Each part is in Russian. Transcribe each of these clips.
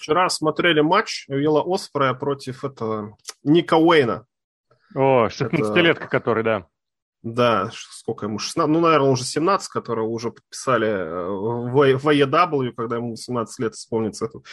Вчера смотрели матч Вилла Оспрея против этого Ника Уэйна. О, 16-летка который, да. Да, сколько ему, 16, ну, наверное, уже 17, которого уже подписали э, в, в AEW, когда ему 17 лет исполнится. Этот.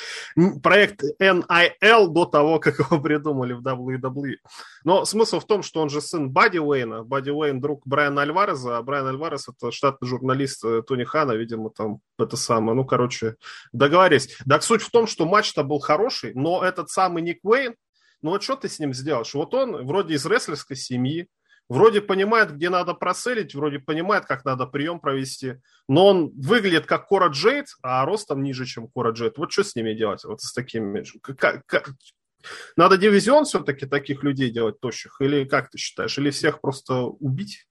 Проект NIL до того, как его придумали в WWE. Но смысл в том, что он же сын Бадди Уэйна. Бадди Уэйн друг Брайана Альвареза, а Брайан Альварес это штатный журналист э, Тони Хана, видимо, там это самое. Ну, короче, договорились. Так суть в том, что матч-то был хороший, но этот самый Ник Уэйн, ну вот что ты с ним сделаешь? Вот он вроде из рестлерской семьи, Вроде понимает, где надо проселить, вроде понимает, как надо прием провести, но он выглядит как Кора Джейд, а ростом ниже, чем Кора Джейд. Вот что с ними делать? Вот с такими... Как, как... Надо дивизион все-таки таких людей делать тощих? Или как ты считаешь? Или всех просто убить?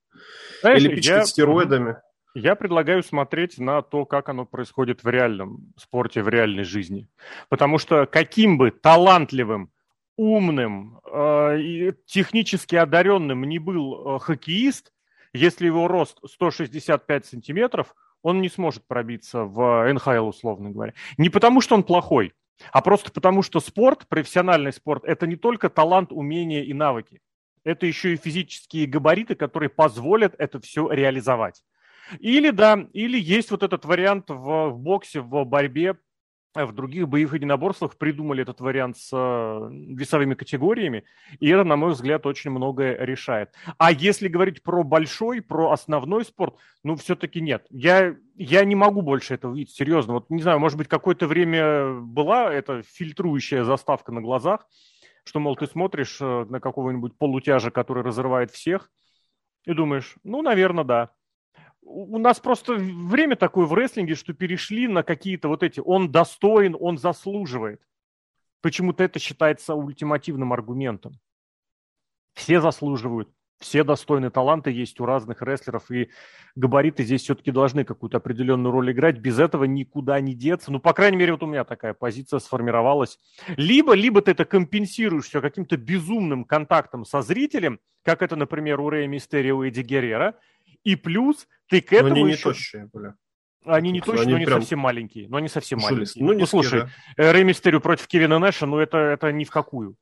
Знаешь, Или пичкать я... стероидами? Я предлагаю смотреть на то, как оно происходит в реальном спорте, в реальной жизни. Потому что каким бы талантливым умным э, технически одаренным не был э, хоккеист, если его рост 165 сантиметров, он не сможет пробиться в НХЛ, условно говоря. Не потому, что он плохой, а просто потому, что спорт, профессиональный спорт, это не только талант, умения и навыки. Это еще и физические габариты, которые позволят это все реализовать. Или да, или есть вот этот вариант в, в боксе, в борьбе, в других боевых единоборствах придумали этот вариант с э, весовыми категориями, и это, на мой взгляд, очень многое решает. А если говорить про большой, про основной спорт, ну, все-таки нет. Я, я не могу больше этого видеть, серьезно. Вот, не знаю, может быть, какое-то время была эта фильтрующая заставка на глазах, что, мол, ты смотришь э, на какого-нибудь полутяжа, который разрывает всех, и думаешь, ну, наверное, да у нас просто время такое в рестлинге, что перешли на какие-то вот эти «он достоин, он заслуживает». Почему-то это считается ультимативным аргументом. Все заслуживают, все достойные таланты есть у разных рестлеров, и габариты здесь все-таки должны какую-то определенную роль играть. Без этого никуда не деться. Ну, по крайней мере, вот у меня такая позиция сформировалась. Либо, либо ты это компенсируешь все каким-то безумным контактом со зрителем, как это, например, у Рэя Мистерио и Эдди Геррера, и плюс ты к этому но они еще... не тощие были. Они не точно, они но они прям... совсем маленькие. Но они совсем маленькие. Ну, не ну слушай, да. Э, Рэй Мистерио против Кевина Нэша, ну это, это ни в какую.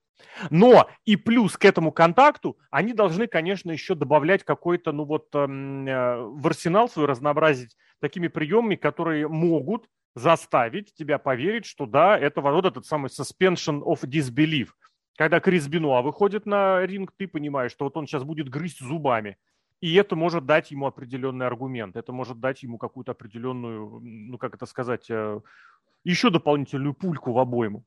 Но и плюс к этому контакту они должны, конечно, еще добавлять какой-то, ну вот, эм, э, в арсенал свой разнообразить такими приемами, которые могут заставить тебя поверить, что да, это вот этот самый suspension of disbelief. Когда Крис Бенуа выходит на ринг, ты понимаешь, что вот он сейчас будет грызть зубами. И это может дать ему определенный аргумент, это может дать ему какую-то определенную, ну как это сказать, э, еще дополнительную пульку в обойму.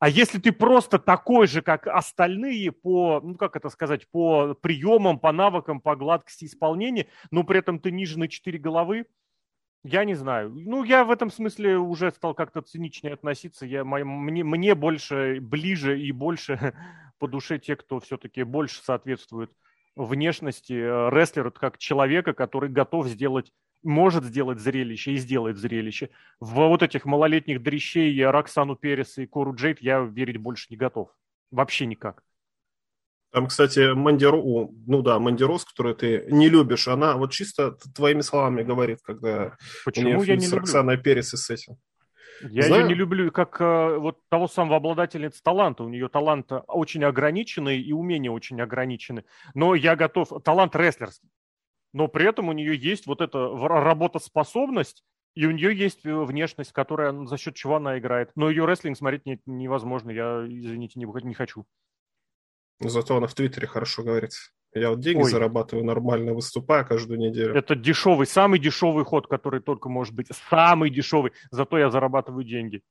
А если ты просто такой же, как остальные по, ну как это сказать, по приемам, по навыкам, по гладкости исполнения, но при этом ты ниже на 4 головы, я не знаю. Ну, я в этом смысле уже стал как-то циничнее относиться. Я, мне, мне больше, ближе и больше по душе те, кто все-таки больше соответствует внешности э, рестлера как человека, который готов сделать, может сделать зрелище и сделает зрелище. В вот этих малолетних дрищей Роксану Перес и Кору Джейд я верить больше не готов. Вообще никак. Там, кстати, Мандиро, ну да, Мандирос, которую ты не любишь, она вот чисто твоими словами говорит, когда Почему я не с Роксаной Перес и с этим. Я Знаю. ее не люблю как э, вот того самого обладательницы таланта. У нее талант очень ограниченный и умения очень ограничены. Но я готов... Талант рестлерский. Но при этом у нее есть вот эта работоспособность, и у нее есть э, внешность, которая за счет чего она играет. Но ее рестлинг смотреть не, невозможно. Я, извините, не, не хочу. Зато она в Твиттере хорошо говорит. Я вот деньги Ой. зарабатываю нормально, выступаю каждую неделю. Это дешевый, самый дешевый ход, который только может быть. Самый дешевый. Зато я зарабатываю деньги.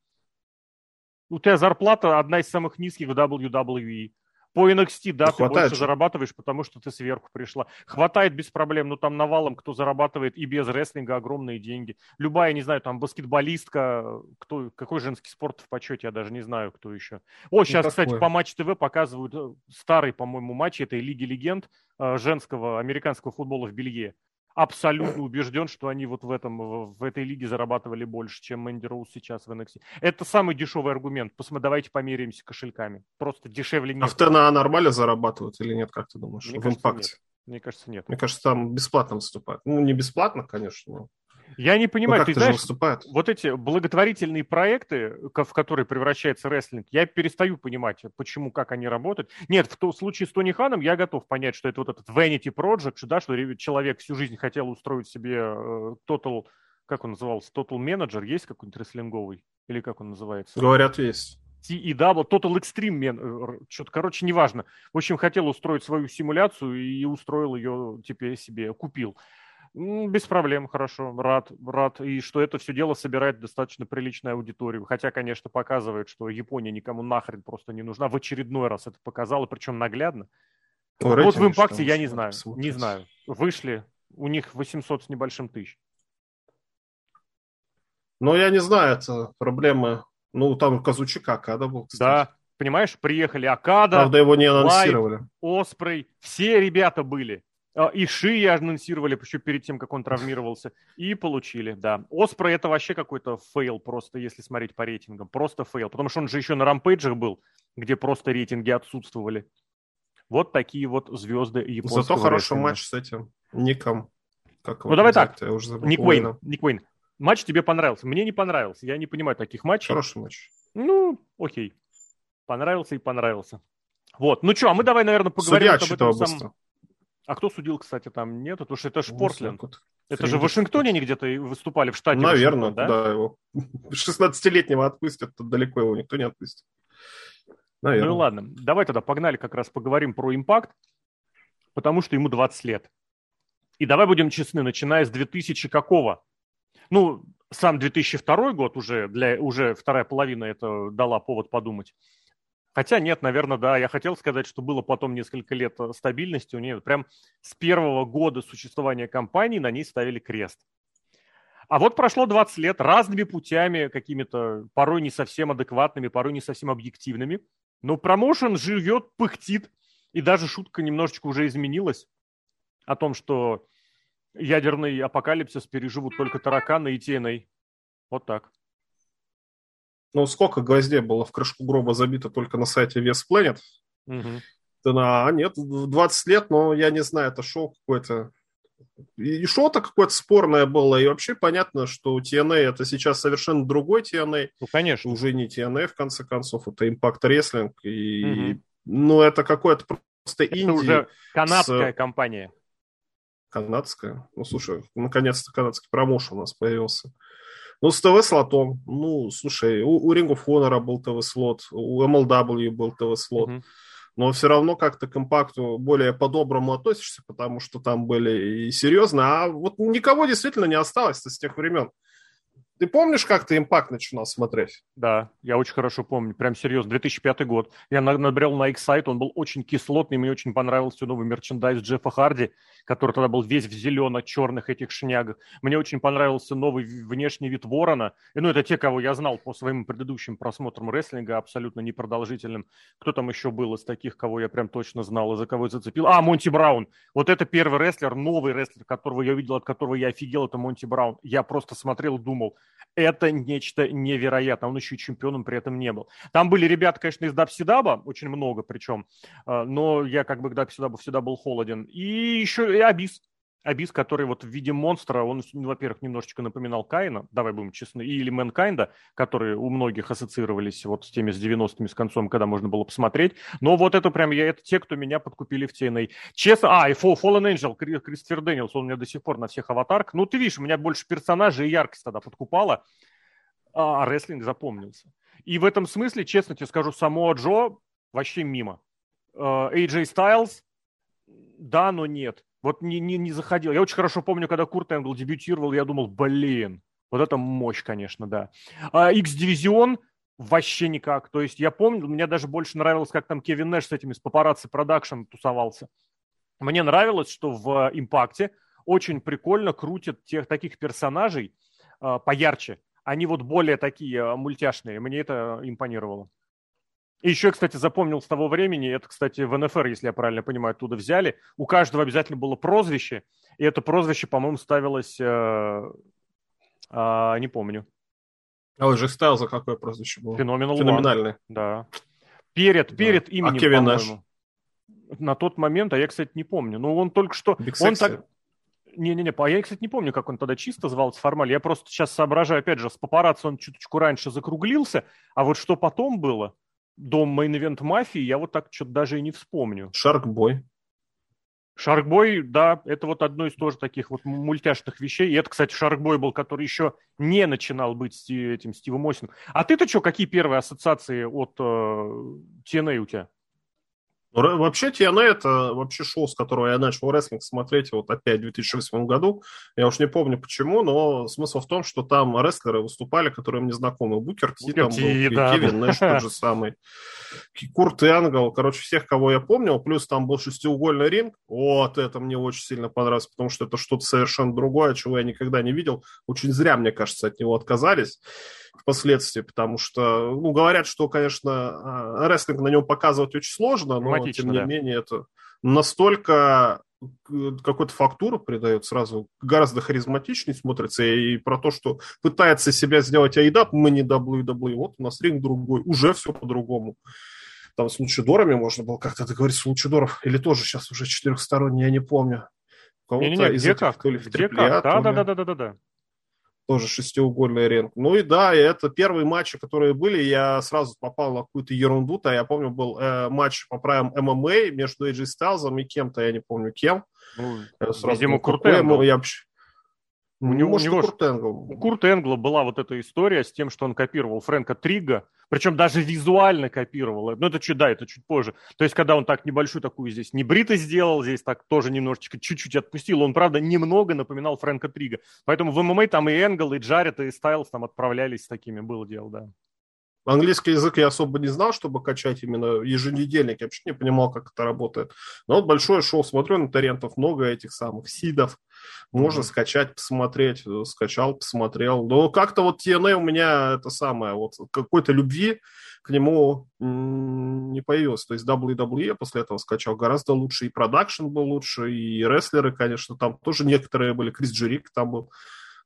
У тебя зарплата одна из самых низких в WWE. По NXT, да, ты больше же. зарабатываешь, потому что ты сверху пришла. Хватает без проблем, ну там навалом, кто зарабатывает и без рестлинга огромные деньги. Любая, не знаю, там баскетболистка, кто, какой женский спорт в почете, я даже не знаю, кто еще. О, сейчас, ну, кстати, по Матч ТВ показывают э, старый, по-моему, матч этой Лиги Легенд э, женского американского футбола в Бельгии абсолютно убежден, что они вот в, этом, в этой лиге зарабатывали больше, чем Мэнди Роуз сейчас в NXT. Это самый дешевый аргумент. Посмотри, давайте померяемся кошельками. Просто дешевле нет. А в ТНА нормально зарабатывают или нет, как ты думаешь? Мне в кажется, импакте? Нет. Мне кажется, нет. Мне кажется, там бесплатно выступают. Ну, не бесплатно, конечно, но Я не понимаю, ну, ты знаешь, выступают? вот эти благотворительные проекты, в которые превращается рестлинг, я перестаю понимать, почему, как они работают. Нет, в том случае с Тони Ханом я готов понять, что это вот этот Vanity Project, да, что человек всю жизнь хотел устроить себе э, Total, как он назывался, Total Manager, есть какой-нибудь рестлинговый? Или как он называется? Говорят, есть. TEW, Total Extreme, э, что-то, короче, неважно. В общем, хотел устроить свою симуляцию и устроил ее теперь себе, купил. Без проблем, хорошо, рад, рад. И что это все дело собирает достаточно приличную аудиторию. Хотя, конечно, показывает, что Япония никому нахрен просто не нужна. В очередной раз это показало, причем наглядно. Ой, вот в импакте я не знаю, посмотреть. не знаю. Вышли, у них 800 с небольшим тысяч. Ну, я не знаю, это проблема. Ну, там Kazuchika Okada был, кстати. Да, понимаешь, приехали Okada, Правда, его не анонсировали. Jay White, Ospreay, все ребята были. А, и Шибату анонсировали еще перед тем, как он травмировался. И получили, да. Ospreay это вообще какой-то фейл просто, если смотреть по рейтингам. Просто фейл. Потому что он же еще на Rampage'ах был, где просто рейтинги отсутствовали. Вот такие вот звезды японского Зато хороший матч с этим Ником. Как ну давай так, Ник Уэйн, Ник Уэйн. Матч тебе понравился. Мне не понравился. Я не понимаю таких матчей. Хороший матч. Ну, окей. Понравился и понравился. Вот. Ну что, а мы давай, наверное, поговорим Судья об этом самом... А кто судил, кстати, там нет? Потому что это же Портленд. Вот, это же в Вашингтоне они где-то выступали, в штате Наверное, да? да его. 16-летнего отпустят, тут далеко его никто не отпустит. Наверное. Ну и ладно, давай тогда погнали как раз поговорим про импакт, потому что ему 20 лет. И давай будем честны, начиная с 2000 какого? Ну, сам 2002 год уже, для, уже вторая половина это дала повод подумать. Хотя нет, наверное, да. Я хотел сказать, что было потом несколько лет э, стабильности у нее. Прям с первого года существования компании на ней ставили крест. А вот прошло 20 лет разными путями, какими-то порой не совсем адекватными, порой не совсем объективными. Но промоушен живет, пыхтит. И даже шутка немножечко уже изменилась о том, что ядерный апокалипсис переживут только тараканы и TNA. Вот так. Ну, сколько гвоздей было в крышку гроба забито только на сайте Вес Planet? Угу. Да, а нет, 20 лет, но я не знаю, это шоу какое-то. И шоу-то какое-то спорное было, и вообще понятно, что TNA это сейчас совершенно другой TNA. Ну, конечно. Уже не TNA, в конце концов, это Impact Wrestling. И, угу. ну, это какое-то просто это инди. уже канадская с... компания. Канадская? Ну, слушай, наконец-то канадский промоушен у нас появился. Ну, с ТВ-слотом. Ну, слушай, у, у Ring of Honor был ТВ-слот, у MLW был ТВ-слот. Mm-hmm. Но все равно как-то к компакту более по-доброму относишься, потому что там были и серьезно. А вот никого действительно не осталось с тех времен. Ты помнишь, как ты импакт начинал смотреть? Да, я очень хорошо помню. Прям серьезно, 2005 год. Я набрел на их сайт, он был очень кислотный, мне очень понравился новый мерчендайз Джеффа Харди, который тогда был весь в зелено-черных этих шнягах. Мне очень понравился новый внешний вид Ворона. И, ну, это те, кого я знал по своим предыдущим просмотрам рестлинга, абсолютно непродолжительным. Кто там еще был из таких, кого я прям точно знал, и за кого зацепил? А, Монти Браун. Вот это первый рестлер, новый рестлер, которого я увидел, от которого я офигел, это Монти Браун. Я просто смотрел думал, это нечто невероятное. Он еще и чемпионом при этом не был. Там были ребята, конечно, из Дабсидаба, очень много причем, а, но я как бы к WCW всегда был холоден. И еще и Abyss. Abyss, который вот в виде монстра, он, ну, во-первых, немножечко напоминал Кейна, давай будем честны, или Mankind'а, которые у многих ассоциировались вот с теми с 90-ми, с концом, когда можно было посмотреть. Но вот это прям, я, это те, кто меня подкупили в TNA. Честно, а, и Fallen Angel, Кристофер Дэниелс, он у меня до сих пор на всех аватарках. Ну, ты видишь, у меня больше персонажей и яркость тогда подкупала, а, а рестлинг запомнился. И в этом смысле, честно тебе скажу, само Джо вообще мимо. AJ Styles, да, но нет. Вот не, не, не заходил. Я очень хорошо помню, когда Курт Энгл дебютировал, я думал, блин, вот это мощь, конечно, да. А X-дивизион вообще никак. То есть я помню, мне даже больше нравилось, как там Кевин Нэш с этими, с папарацци продакшн тусовался. Мне нравилось, что в Импакте очень прикольно крутят тех таких персонажей э, поярче. Они вот более такие э, мультяшные. Мне это импонировало. И еще, кстати, запомнил с того времени, это, кстати, в НФР, если я правильно понимаю, оттуда взяли, у каждого обязательно было прозвище, и это прозвище, по-моему, ставилось, э, э, не помню. А он же ставил за какое прозвище было? Феноменал Феноменальный. Да. Перед, перед да. именем, а Кевин Нэш? На тот момент, а я, кстати, не помню. Ну, он только что... он так... Не-не-не, а я, кстати, не помню, как он тогда чисто звался формально. Я просто сейчас соображаю, опять же, с Paparazzi он чуточку раньше закруглился, а вот что потом было, до Main Event Mafia, я вот так что-то даже и не вспомню. Shark Boy. Shark Boy, да, это вот одно из тоже таких вот мультяшных вещей. И это, кстати, Shark Boy был, который еще не начинал быть этим Стивом Остином. А ты-то что, какие первые ассоциации от э, TNA у тебя? Вообще TNA это вообще шоу, с которого я начал рестлинг смотреть вот опять в 2008 году. Я уж не помню почему, но смысл в том, что там рестлеры выступали, которые мне знакомы. Букер Ти, там был, да. Кевин Нэш тот же самый. Курт Энгл, короче, всех, кого я помнил. Плюс там был шестиугольный ринг. Вот это мне очень сильно понравилось, потому что это что-то совершенно другое, чего я никогда не видел. Очень зря, мне кажется, от него отказались впоследствии, потому что, ну, говорят, что, конечно, а, рестлинг на нем показывать очень сложно, но, тем не да. менее, это настолько какой-то фактуру придает сразу, гораздо харизматичнее смотрится, и про то, что пытается себя сделать Айдап, мы не WWE, вот у нас ринг другой, уже все по-другому. Там с Лучидорами можно было как-то договориться с Лучидоров, или тоже сейчас уже четырехсторонний, я не помню. Не-не-не, где этих, как? То ли в где как? Да, да, да, да, да, да тоже шестиугольный ринг. Ну и да, это первые матчи, которые были, я сразу попал на какую-то ерунду-то. Я помню, был э, матч по правилам ММА между AJ Styles и кем-то, я не помню кем. Ну, сразу, видимо, Куртенгл. Я вообще... У него, Может, у него Курт Энгл. У Курта Энгла была вот эта история с тем, что он копировал Фрэнка Трига, причем даже визуально копировал. Ну, это чуть, да, это чуть позже. То есть, когда он так небольшую такую здесь небрито сделал, здесь так тоже немножечко чуть-чуть отпустил, он, правда, немного напоминал Фрэнка Трига. Поэтому в ММА там и Энгл, и Джаред, и Стайлз там отправлялись с такими, было дело, да. Английский язык я особо не знал, чтобы качать именно еженедельник. Я вообще не понимал, как это работает. Но вот большое шоу смотрю на торрентов, много этих самых сидов. Можно скачать, посмотреть. Скачал, посмотрел. Но как-то вот TNA у меня это самое, вот какой-то любви к нему не появилось. То есть WWE после этого скачал гораздо лучше. И продакшн был лучше, и рестлеры, конечно, там тоже некоторые были. Крис Джерик там был.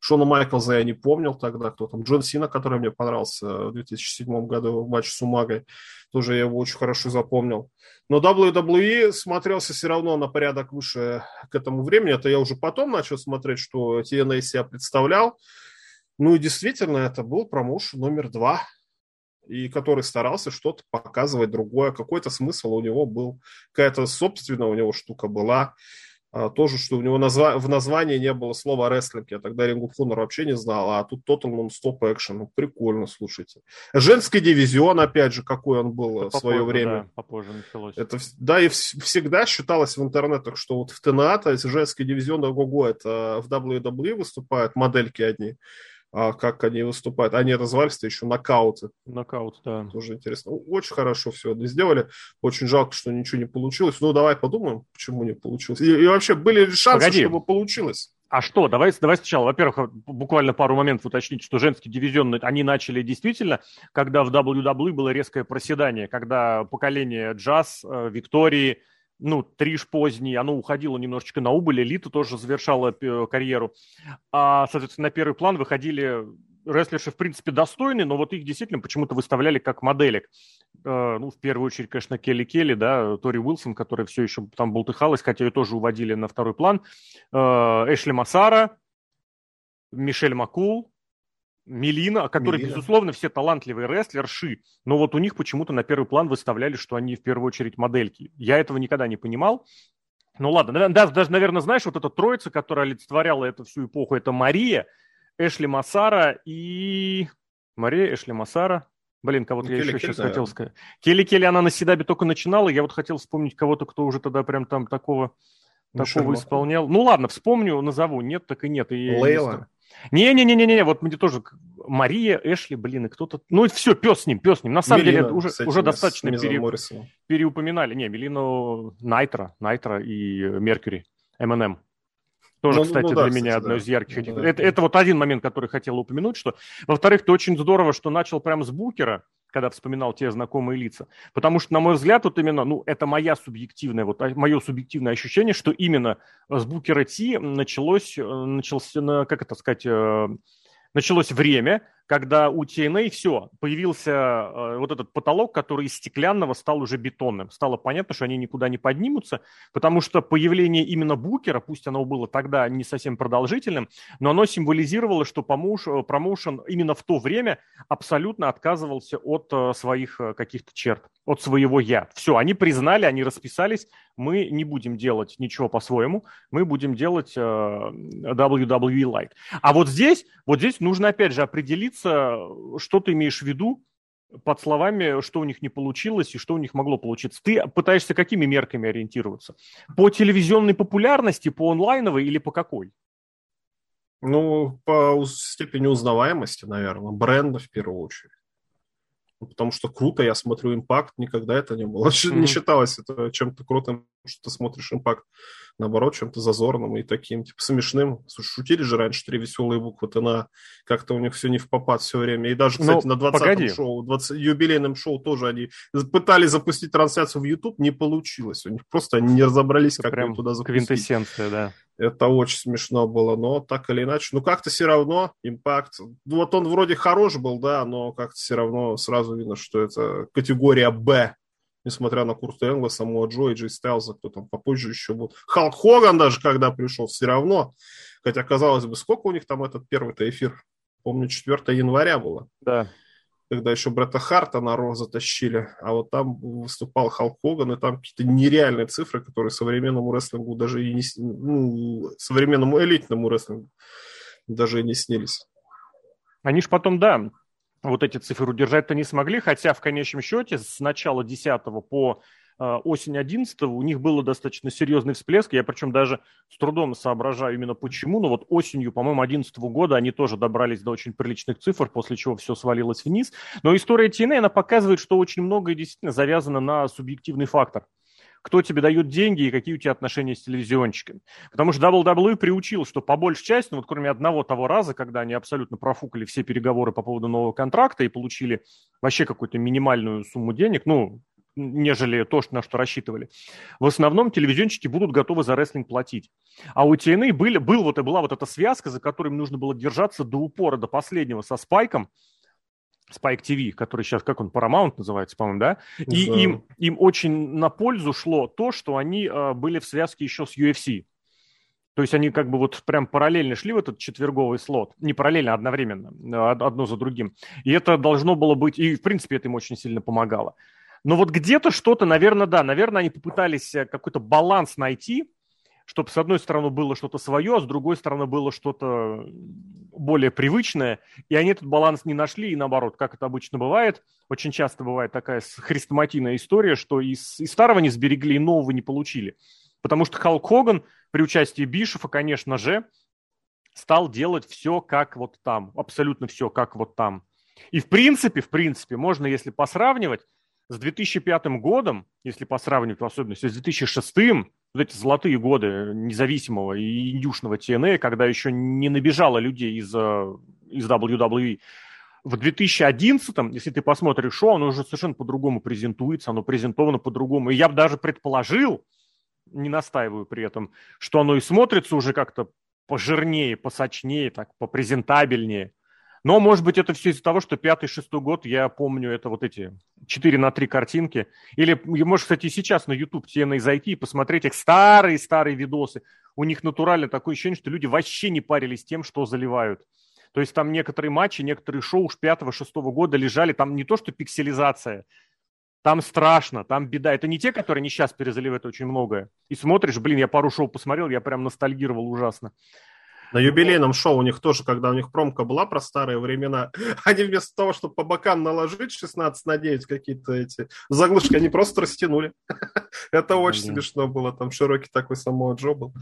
Шона Майклза я не помнил тогда, кто там. Джон Сина, который мне понравился в 2007 году в матче с Умагой. Тоже я его очень хорошо запомнил. Но WWE смотрелся все равно на порядок выше к этому времени. Это я уже потом начал смотреть, что TNA себя представлял. Ну и действительно, это был промоушен номер два и который старался что-то показывать другое, какой-то смысл у него был, какая-то собственная у него штука была. А, тоже, что у него назва... в названии не было слова рестлинг. Я тогда Ring of Honor вообще не знал, а тут Total Non-Stop Action. Ну, прикольно, слушайте. Женский дивизион, опять же, какой он был Это в свое время. Да, попозже началось. Это, да, и в... всегда считалось в интернетах, что вот в ТНА, то есть женский дивизион, ого-го, это в WWE выступают модельки одни а как они выступают. Они развались-то еще нокауты. Нокаут, да. Тоже интересно. Очень хорошо все это сделали. Очень жалко, что ничего не получилось. Ну, давай подумаем, почему не получилось. И, и вообще, были ли шансы, Погоди. чтобы получилось? А что, давай, давай сначала, во-первых, буквально пару моментов уточнить, что женский дивизион, они начали действительно, когда в WWE было резкое проседание, когда поколение джаз, э, Виктории, ну, Триш поздний, оно уходило немножечко на убыль, Элита тоже завершала э, карьеру. А, соответственно, на первый план выходили рестлерши, в принципе, достойные, но вот их действительно почему-то выставляли как моделек. Э, ну, в первую очередь, конечно, Келли Келли, да, Тори Уилсон, которая все еще там болтыхалась, хотя ее тоже уводили на второй план. Э, Эшли Массара, Мишель Макул, Мелина, которые, Мелина. безусловно, все талантливые рестлерши, но вот у них почему-то на первый план выставляли, что они в первую очередь модельки. Я этого никогда не понимал. Ну ладно, даже, даже, наверное, знаешь, вот эта троица, которая олицетворяла эту всю эпоху, это Мария, Эшли Массара и... Мария, Эшли Массара, Блин, кого-то ну, я еще сейчас да. хотел сказать. Келли Келли, она на Седабе только начинала, я вот хотел вспомнить кого-то, кто уже тогда прям там такого, такого исполнял. Ну ладно, вспомню, назову. Нет, так и нет. И Лейла. Не-не-не-не-не, вот мне тоже Мария, Эшли, блин, и кто-то... Ну, все, пес с ним, пес с ним. На самом Мелина, деле, уже, этим, уже достаточно пере... переупоминали. Не, Мелину Найтра, Найтра и Меркьюри, МНМ. Тоже, ну, кстати, ну, да, для кстати, меня одно из ярких. Ну, да, это, да. это вот один момент, который хотел упомянуть, что, во-вторых, это очень здорово, что начал прямо с Букера, когда вспоминал те знакомые лица. Потому что, на мой взгляд, вот именно, ну, это моя субъективная, вот а, мое субъективное ощущение, что именно с Букера Ти началось, э, начался, как это сказать, э, началось время, когда у TNA все, появился э, вот этот потолок, который из стеклянного стал уже бетонным. Стало понятно, что они никуда не поднимутся, потому что появление именно Букера, пусть оно было тогда не совсем продолжительным, но оно символизировало, что э, промоушен именно в то время абсолютно отказывался от э, своих каких-то черт, от своего «я». Все, они признали, они расписались, мы не будем делать ничего по-своему, мы будем делать WWE-like. А вот здесь, вот здесь нужно опять же определиться, что ты имеешь в виду под словами, что у них не получилось и что у них могло получиться. Ты пытаешься какими мерками ориентироваться? По телевизионной популярности, по онлайновой или по какой? Ну, по степени узнаваемости, наверное, бренда в первую очередь. Ну, потому что круто, я смотрю импакт, никогда это не было. Mm-hmm. Не считалось это чем-то крутым, что ты смотришь импакт. Наоборот, чем-то зазорным и таким, типа, смешным. Слушай, шутили же раньше три веселые буквы ТНА. Как-то у них все не в попад все время. И даже, ну, кстати, Но, на 20-м шоу, 20, юбилейном шоу тоже они пытались запустить трансляцию в YouTube, не получилось. У них просто они не разобрались, это как прям туда запустить. Квинтэссенция, да. Это очень смешно было, но так или иначе. Ну, как-то все равно импакт. Вот он вроде хорош был, да, но как-то все равно сразу видно, что это категория Б. Несмотря на Курта Энгла, самого Джо и Джей Стайлза, кто там попозже еще был. Халк Хоган даже, когда пришел, все равно. Хотя, казалось бы, сколько у них там этот первый-то эфир? Помню, 4 января было. Да когда еще Бретта Харта на Ро затащили, а вот там выступал Халк Хоган, и там какие-то нереальные цифры, которые современному рестлингу даже и не... Ну, современному элитному рестлингу даже и не снились. Они ж потом, да, вот эти цифры удержать-то не смогли, хотя в конечном счете с начала 10 по осень 11 у них был достаточно серьезный всплеск. Я причем даже с трудом соображаю именно почему. Но вот осенью, по-моему, 11 года они тоже добрались до очень приличных цифр, после чего все свалилось вниз. Но история TNA, она показывает, что очень многое действительно завязано на субъективный фактор кто тебе дает деньги и какие у тебя отношения с телевизионщиками. Потому что WWE приучил, что по большей части, ну вот кроме одного того раза, когда они абсолютно профукали все переговоры по поводу нового контракта и получили вообще какую-то минимальную сумму денег, ну, нежели то, на что рассчитывали. В основном телевизионщики будут готовы за рестлинг платить. А у TNA были, был вот, и была вот эта связка, за которой нужно было держаться до упора, до последнего со Спайком, Spike TV, который сейчас, как он, Paramount называется, по-моему, да? И да. Им, им очень на пользу шло то, что они э, были в связке еще с UFC. То есть они как бы вот прям параллельно шли в этот четверговый слот. Не параллельно, а одновременно, а, одно за другим. И это должно было быть, и в принципе это им очень сильно помогало. Но вот где-то что-то, наверное, да, наверное, они попытались э, какой-то баланс найти, чтобы с одной стороны было что-то свое, а с другой стороны было что-то более привычное, и они этот баланс не нашли, и наоборот, как это обычно бывает, очень часто бывает такая хрестоматийная история, что из, из старого не сберегли, и нового не получили. Потому что Халк Хоган при участии Бишефа, конечно же, стал делать все как вот там, абсолютно все как вот там. И в принципе, в принципе, можно, если посравнивать, с 2005 годом, если по сравнивать в особенности с 2006, вот эти золотые годы независимого и индюшного TNA, когда еще не набежало людей из, э, из WWE, в 2011, если ты посмотришь шоу, оно уже совершенно по-другому презентуется, оно презентовано по-другому. И я бы даже предположил, не настаиваю при этом, что оно и смотрится уже как-то пожирнее, посочнее, так, попрезентабельнее. Но, может быть, это все из-за того, что пятый-шестой год, я помню, это вот эти 4 на 3 картинки. Или, можешь, кстати, сейчас на YouTube TNA зайти и посмотреть их старые-старые видосы. У них натурально такое ощущение, что люди вообще не парились тем, что заливают. То есть там некоторые матчи, некоторые шоу уж пятого-шестого года лежали, там не то что пикселизация, там страшно, там беда. Это не те, которые не сейчас перезаливают очень многое. И смотришь, блин, я пару шоу посмотрел, я прям ностальгировал ужасно. На юбилейном шоу у них тоже, когда у них промка была про старые времена, они вместо того, чтобы по бокам наложить 16 на 9 какие-то эти заглушки, они просто растянули. Это очень смешно было. Там широкий такой самого Джо был.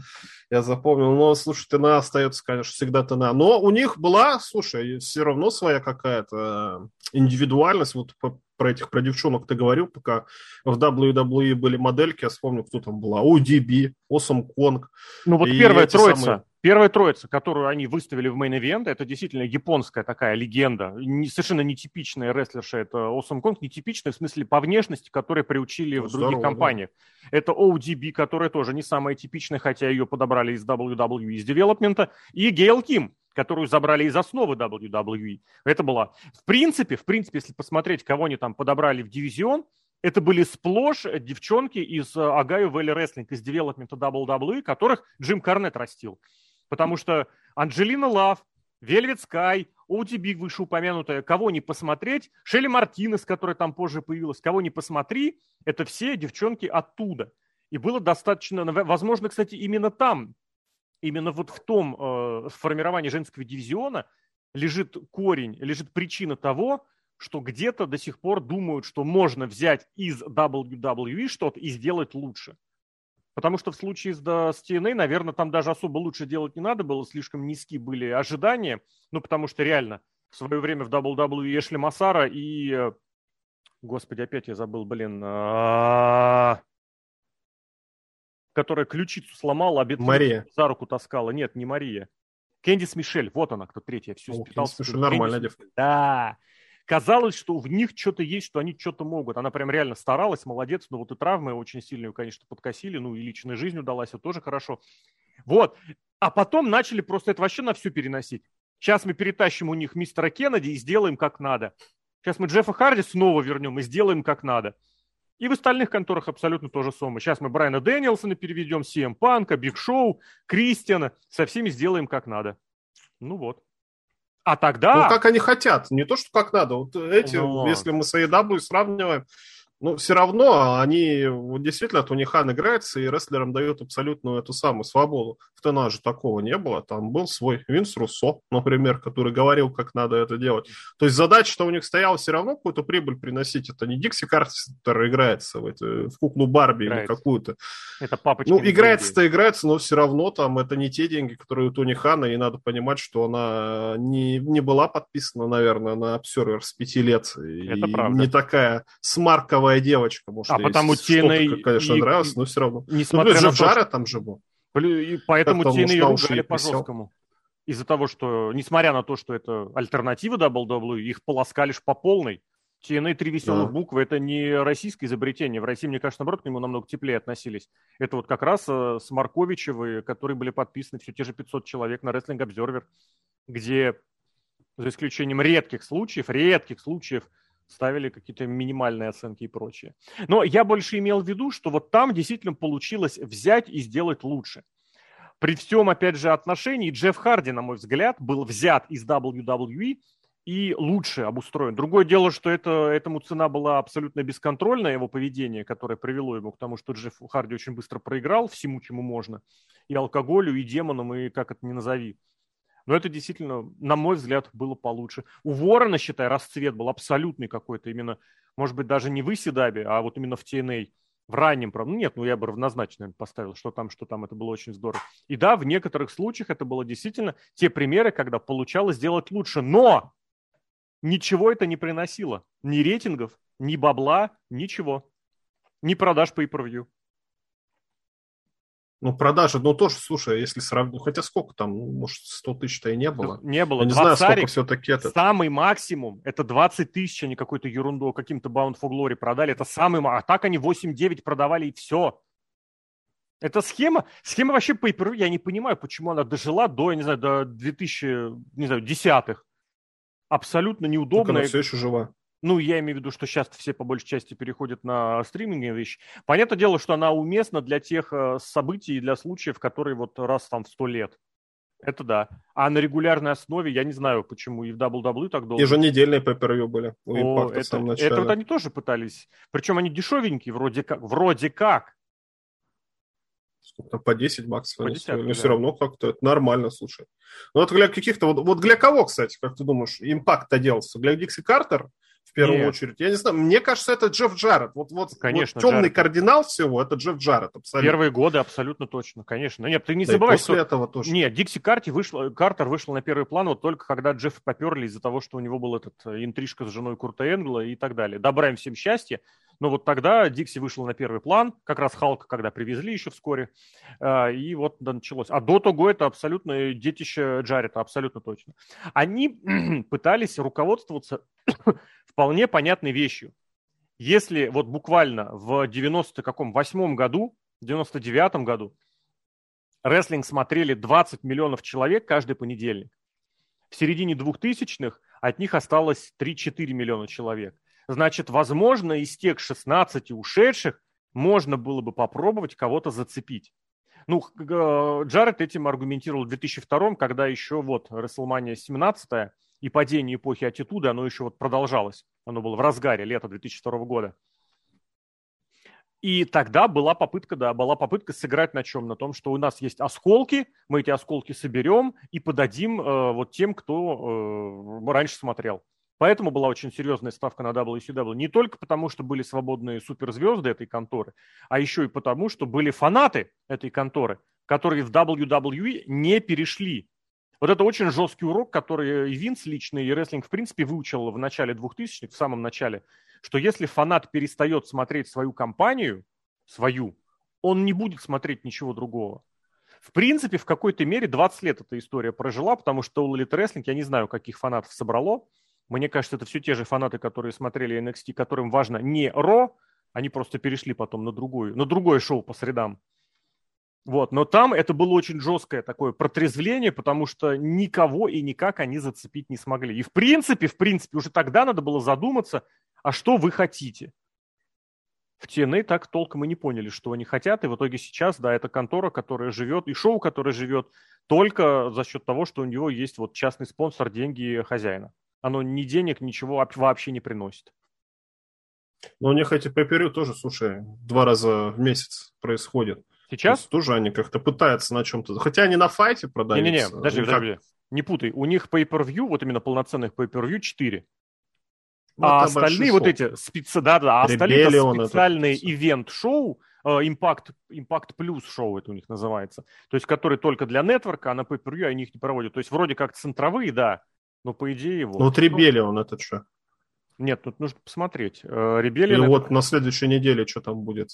Я запомнил. Но, слушай, ТНА остается, конечно, всегда ТНА. Но у них была, слушай, все равно своя какая-то индивидуальность. Вот про этих, про девчонок ты говорил, пока в WWE были модельки, я вспомню, кто там была, ODB, Awesome Kong. Ну вот первая троица, самые... первая троица, которую они выставили в мейн event это действительно японская такая легенда, не, совершенно нетипичная рестлерша, это Awesome Kong, нетипичная в смысле по внешности, которой приучили ну, в других здорово, компаниях. Да. Это ODB, которая тоже не самая типичная, хотя ее подобрали из WWE, из девелопмента, и Гейл Ким, которую забрали из основы WWE. Это была, в принципе, в принципе, если посмотреть, кого они там подобрали в дивизион, это были сплошь девчонки из Агаю Valley Wrestling, из девелопмента WWE, которых Джим Карнет растил. Потому что Анджелина Лав, Вельвет Скай, ОДБ вышеупомянутая, кого не посмотреть, Шелли Мартинес, которая там позже появилась, кого не посмотри, это все девчонки оттуда. И было достаточно, возможно, кстати, именно там, именно вот в том э, формировании женского дивизиона лежит корень, лежит причина того, что где-то до сих пор думают, что можно взять из WWE что-то и сделать лучше. Потому что в случае с, да, с TNA, наверное, там даже особо лучше делать не надо было, слишком низки были ожидания. Ну, потому что реально в свое время в WWE Эшли Масара и... Господи, опять я забыл, блин. А, которая ключицу сломала, а Мария. за руку таскала. Нет, не Мария. Кэндис Мишель, вот она, кто третья. Все О, Кэндис Мишель нормальная девка. Да казалось, что в них что-то есть, что они что-то могут. Она прям реально старалась, молодец, но вот и травмы очень сильные, конечно, подкосили, ну и личная жизнь удалась, это тоже хорошо. Вот. А потом начали просто это вообще на всю переносить. Сейчас мы перетащим у них мистера Кеннеди и сделаем как надо. Сейчас мы Джеффа Харди снова вернем и сделаем как надо. И в остальных конторах абсолютно то же самое. Сейчас мы Брайана Дэниелсона переведем, Сиэм Панка, Биг Шоу, Кристиана. Со всеми сделаем как надо. Ну вот. А тогда... Ну, как они хотят, не то, что как надо. Вот эти, Но... если мы с AEW сравниваем, ну, все равно они вот действительно Тони Хан играется и рестлерам дает абсолютную эту самую свободу. В ТНА же такого не было. Там был свой Винс Руссо, например, который говорил, как надо это делать. То есть задача, что у них стояла все равно какую-то прибыль приносить. Это не Дикси Картер играется в, это, в куклу Барби играется. или какую-то. Это папочка. Ну, играется-то играется, но все равно там это не те деньги, которые у Тони Хана, и надо понимать, что она не, не была подписана, наверное, на обсервер с пяти лет. Это и правда. не такая смарковая красивая девочка. Может, а потому TNA... конечно, и, нравилось, но все равно. Несмотря ну, на Джара там же был. И поэтому TNA и ругали по-жесткому. Из-за того, что, несмотря на то, что это альтернатива WWE, их полоскали по полной. TNA три веселых да. буквы – это не российское изобретение. В России, мне кажется, наоборот, к нему намного теплее относились. Это вот как раз э, с Марковичевы, которые были подписаны все те же 500 человек на Wrestling Observer, где, за исключением редких случаев, редких случаев, ставили какие-то минимальные оценки и прочее. Но я больше имел в виду, что вот там действительно получилось взять и сделать лучше. При всем, опять же, отношении Джефф Харди, на мой взгляд, был взят из WWE и лучше обустроен. Другое дело, что это, этому цена была абсолютно бесконтрольная, его поведение, которое привело его к тому, что Джефф Харди очень быстро проиграл всему, чему можно. И алкоголю, и демонам, и как это ни назови. Но это действительно, на мой взгляд, было получше. У Ворона, считай, расцвет был абсолютный какой-то, именно, может быть, даже не в Исидабе, а вот именно в TNA. В раннем, правда, ну нет, ну я бы равнозначно поставил, что там, что там, это было очень здорово. И да, в некоторых случаях это было действительно те примеры, когда получалось сделать лучше, но ничего это не приносило. Ни рейтингов, ни бабла, ничего. Ни продаж по per ну, продажи, ну, тоже, слушай, если сравнить, ну, хотя сколько там, ну, может, 100 тысяч-то и не было. Не было. Я не знаю, сколько все-таки это. Самый максимум, это 20 тысяч, а не какую-то ерунду, каким-то Bound for Glory продали. Это самый, а так они 8-9 продавали и все. Эта схема, схема вообще я не понимаю, почему она дожила до, я не знаю, до 2000, не знаю, десятых. Абсолютно неудобная. Так она все еще жива. Ну, я имею в виду, что сейчас все по большей части переходят на стриминговые вещи. Понятное дело, что она уместна для тех э, событий и для случаев, которые вот раз там в сто лет. Это да. А на регулярной основе, я не знаю, почему и в WWE так долго. Еженедельные пay были у О, это, это вот они тоже пытались. Причем они дешевенькие, вроде как. Вроде как. Сколько по 10 баксов по 10, но да. все равно как-то это нормально, слушай. Ну, вот для каких-то... Вот, вот для кого, кстати, как ты думаешь, импакт-то делался? Для Дикси Картер – в первую Нет. очередь. Я не знаю, мне кажется, это Джефф Джаред. Вот, вот, конечно, вот темный Джаред. кардинал всего, это Джефф Джаред, абсолютно. Первые годы абсолютно точно, конечно. Нет, ты не да забывай, после что... этого тоже. Нет, Дикси Карти вышла, Картер вышел на первый план вот только когда Джефф поперли из-за того, что у него был этот э, интрижка с женой Курта Энгла и так далее. Добра им всем счастья. Но вот тогда Дикси вышел на первый план, как раз Халка, когда привезли еще вскоре, э, и вот началось. А до того это абсолютно детище Джарета, абсолютно точно. Они пытались руководствоваться вполне понятной вещью. Если вот буквально в 90 каком восьмом году, 99 году рестлинг смотрели 20 миллионов человек каждый понедельник, В середине 2000-х от них осталось 3-4 миллиона человек. Значит, возможно, из тех 16 ушедших можно было бы попробовать кого-то зацепить. Ну, Джаред этим аргументировал в 2002 когда еще вот WrestleMania 17 и падение эпохи аттитуды, оно еще вот продолжалось. Оно было в разгаре лета 2002 года. И тогда была попытка, да, была попытка сыграть на чем? На том, что у нас есть осколки, мы эти осколки соберем и подадим э, вот тем, кто э, раньше смотрел. Поэтому была очень серьезная ставка на WCW. Не только потому, что были свободные суперзвезды этой конторы, а еще и потому, что были фанаты этой конторы, которые в WWE не перешли. Вот это очень жесткий урок, который и Винс лично, и рестлинг в принципе выучил в начале 2000-х, в самом начале, что если фанат перестает смотреть свою компанию, свою, он не будет смотреть ничего другого. В принципе, в какой-то мере 20 лет эта история прожила, потому что у Elite Wrestling, я не знаю, каких фанатов собрало, мне кажется, это все те же фанаты, которые смотрели NXT, которым важно не Ро, они просто перешли потом на другую, на другое шоу по средам. Вот, но там это было очень жесткое такое протрезвление, потому что никого и никак они зацепить не смогли. И в принципе, в принципе, уже тогда надо было задуматься, а что вы хотите? В TNA так толком и не поняли, что они хотят, и в итоге сейчас, да, это контора, которая живет, и шоу, которое живет только за счет того, что у него есть вот частный спонсор, деньги хозяина оно ни денег, ничего вообще не приносит. Но у них эти пейперю тоже, слушай, два раза в месяц происходит. Сейчас? То тоже они как-то пытаются на чем-то. Хотя они на файте продаются. Не-не-не, подожди, никак... подожди. Не путай. У них pay-per-view, вот именно полноценных pay-per-view 4. Ну, а остальные вот эти специ... да, да, а остальные это специальные ивент-шоу, Impact, Impact Plus шоу это у них называется. То есть, которые только для нетворка, а на pay-per-view они их не проводят. То есть, вроде как центровые, да, ну, по идее, его. Ну, вот Ребелион ну, это что? Нет, тут нужно посмотреть. Ребелион... Или это... вот на следующей неделе что там будет?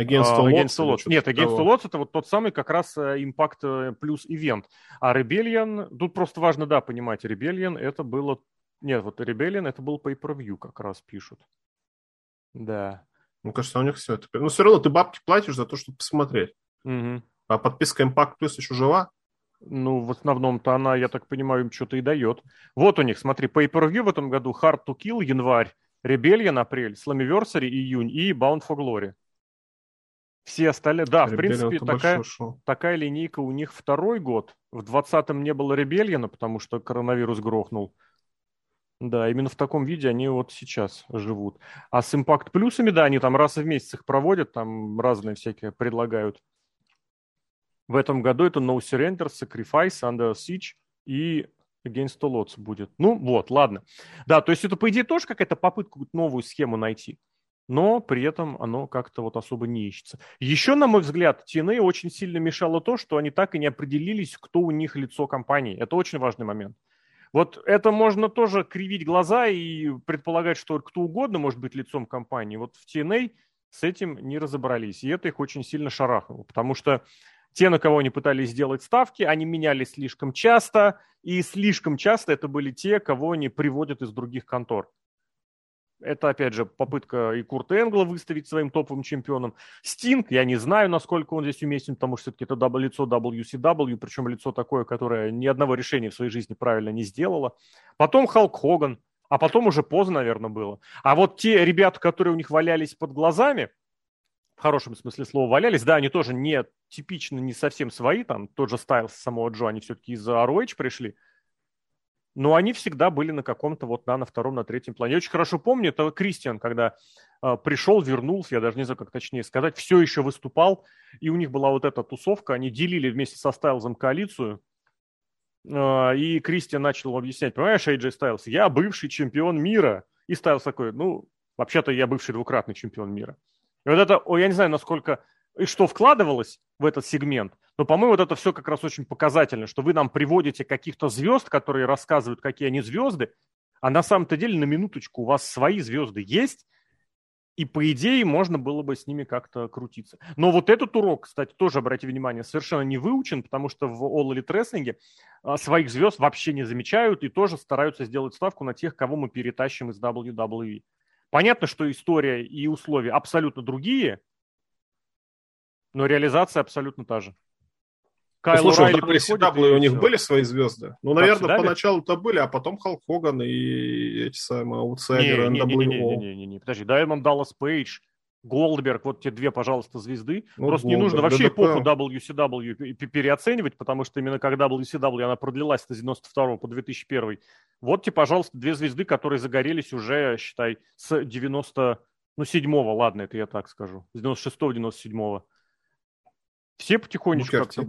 Against All uh, Against All Нет, Against All Odds это вот тот самый как раз э, Impact плюс э, ивент. А Rebellion, тут просто важно, да, понимать, Rebellion это было... Нет, вот Rebellion это был pay-per-view как раз пишут. Да. Ну, кажется, у них все это... Ну, все равно ты бабки платишь за то, чтобы посмотреть. Угу. А подписка Impact Plus еще жива? Ну, в основном-то она, я так понимаю, им что-то и дает. Вот у них, смотри, Pay-Per-View в этом году, Hard to Kill, январь, Rebellion, апрель, Slammiversary, июнь и Bound for Glory. Все остальные, да, Rebellion в принципе, такая, такая линейка у них второй год. В 20-м не было Rebellion, потому что коронавирус грохнул. Да, именно в таком виде они вот сейчас живут. А с Impact плюсами, да, они там раз в месяц их проводят, там разные всякие предлагают. В этом году это No Surrender, Sacrifice, Under Siege и Against All Odds будет. Ну вот, ладно. Да, то есть это, по идее, тоже какая-то попытка новую схему найти. Но при этом оно как-то вот особо не ищется. Еще, на мой взгляд, TNA очень сильно мешало то, что они так и не определились, кто у них лицо компании. Это очень важный момент. Вот это можно тоже кривить глаза и предполагать, что кто угодно может быть лицом компании. Вот в TNA с этим не разобрались. И это их очень сильно шарахнуло. Потому что те, на кого они пытались сделать ставки, они менялись слишком часто, и слишком часто это были те, кого они приводят из других контор. Это, опять же, попытка и Курта Энгла выставить своим топовым чемпионом. Стинг, я не знаю, насколько он здесь уместен, потому что все-таки это лицо WCW, причем лицо такое, которое ни одного решения в своей жизни правильно не сделало. Потом Халк Хоган, а потом уже поздно, наверное, было. А вот те ребята, которые у них валялись под глазами, в хорошем смысле слова валялись. Да, они тоже не типично, не совсем свои, там тот же Стайлс самого Джо, они все-таки из ROH пришли, но они всегда были на каком-то вот на, на втором, на третьем плане. Я очень хорошо помню, это Кристиан, когда э, пришел, вернулся, я даже не знаю, как точнее сказать, все еще выступал, и у них была вот эта тусовка, они делили вместе со Стайлзом коалицию, э, и Кристиан начал объяснять, понимаешь, AJ Стайлз, я бывший чемпион мира, и Стайлз такой, ну, вообще-то я бывший двукратный чемпион мира. И вот это, я не знаю, насколько и что вкладывалось в этот сегмент, но, по-моему, вот это все как раз очень показательно, что вы нам приводите каких-то звезд, которые рассказывают, какие они звезды, а на самом-то деле, на минуточку, у вас свои звезды есть, и, по идее, можно было бы с ними как-то крутиться. Но вот этот урок, кстати, тоже, обратите внимание, совершенно не выучен, потому что в All Elite Wrestling а, своих звезд вообще не замечают и тоже стараются сделать ставку на тех, кого мы перетащим из WWE. Понятно, что история и условия абсолютно другие, но реализация абсолютно та же. Кайл ну, слушай, Райли в WCW у них все. были свои звезды? Ну, наверное, поначалу-то были, а потом Халк Хоган и эти самые аутсайдеры не, не, не, не, не, не, не, подожди, Даймонд Даллас Пейдж, Голдберг, вот те две, пожалуйста, звезды. Ну, Просто Голдберг, не нужно вообще ДДП. эпоху WCW переоценивать, потому что именно как WCW она продлилась с 92 по 2001. Вот те, пожалуйста, две звезды, которые загорелись уже, считай, с 90, ну, 7-го, ладно, это я так скажу, с 96-го, 97-го. Все потихонечку как-то...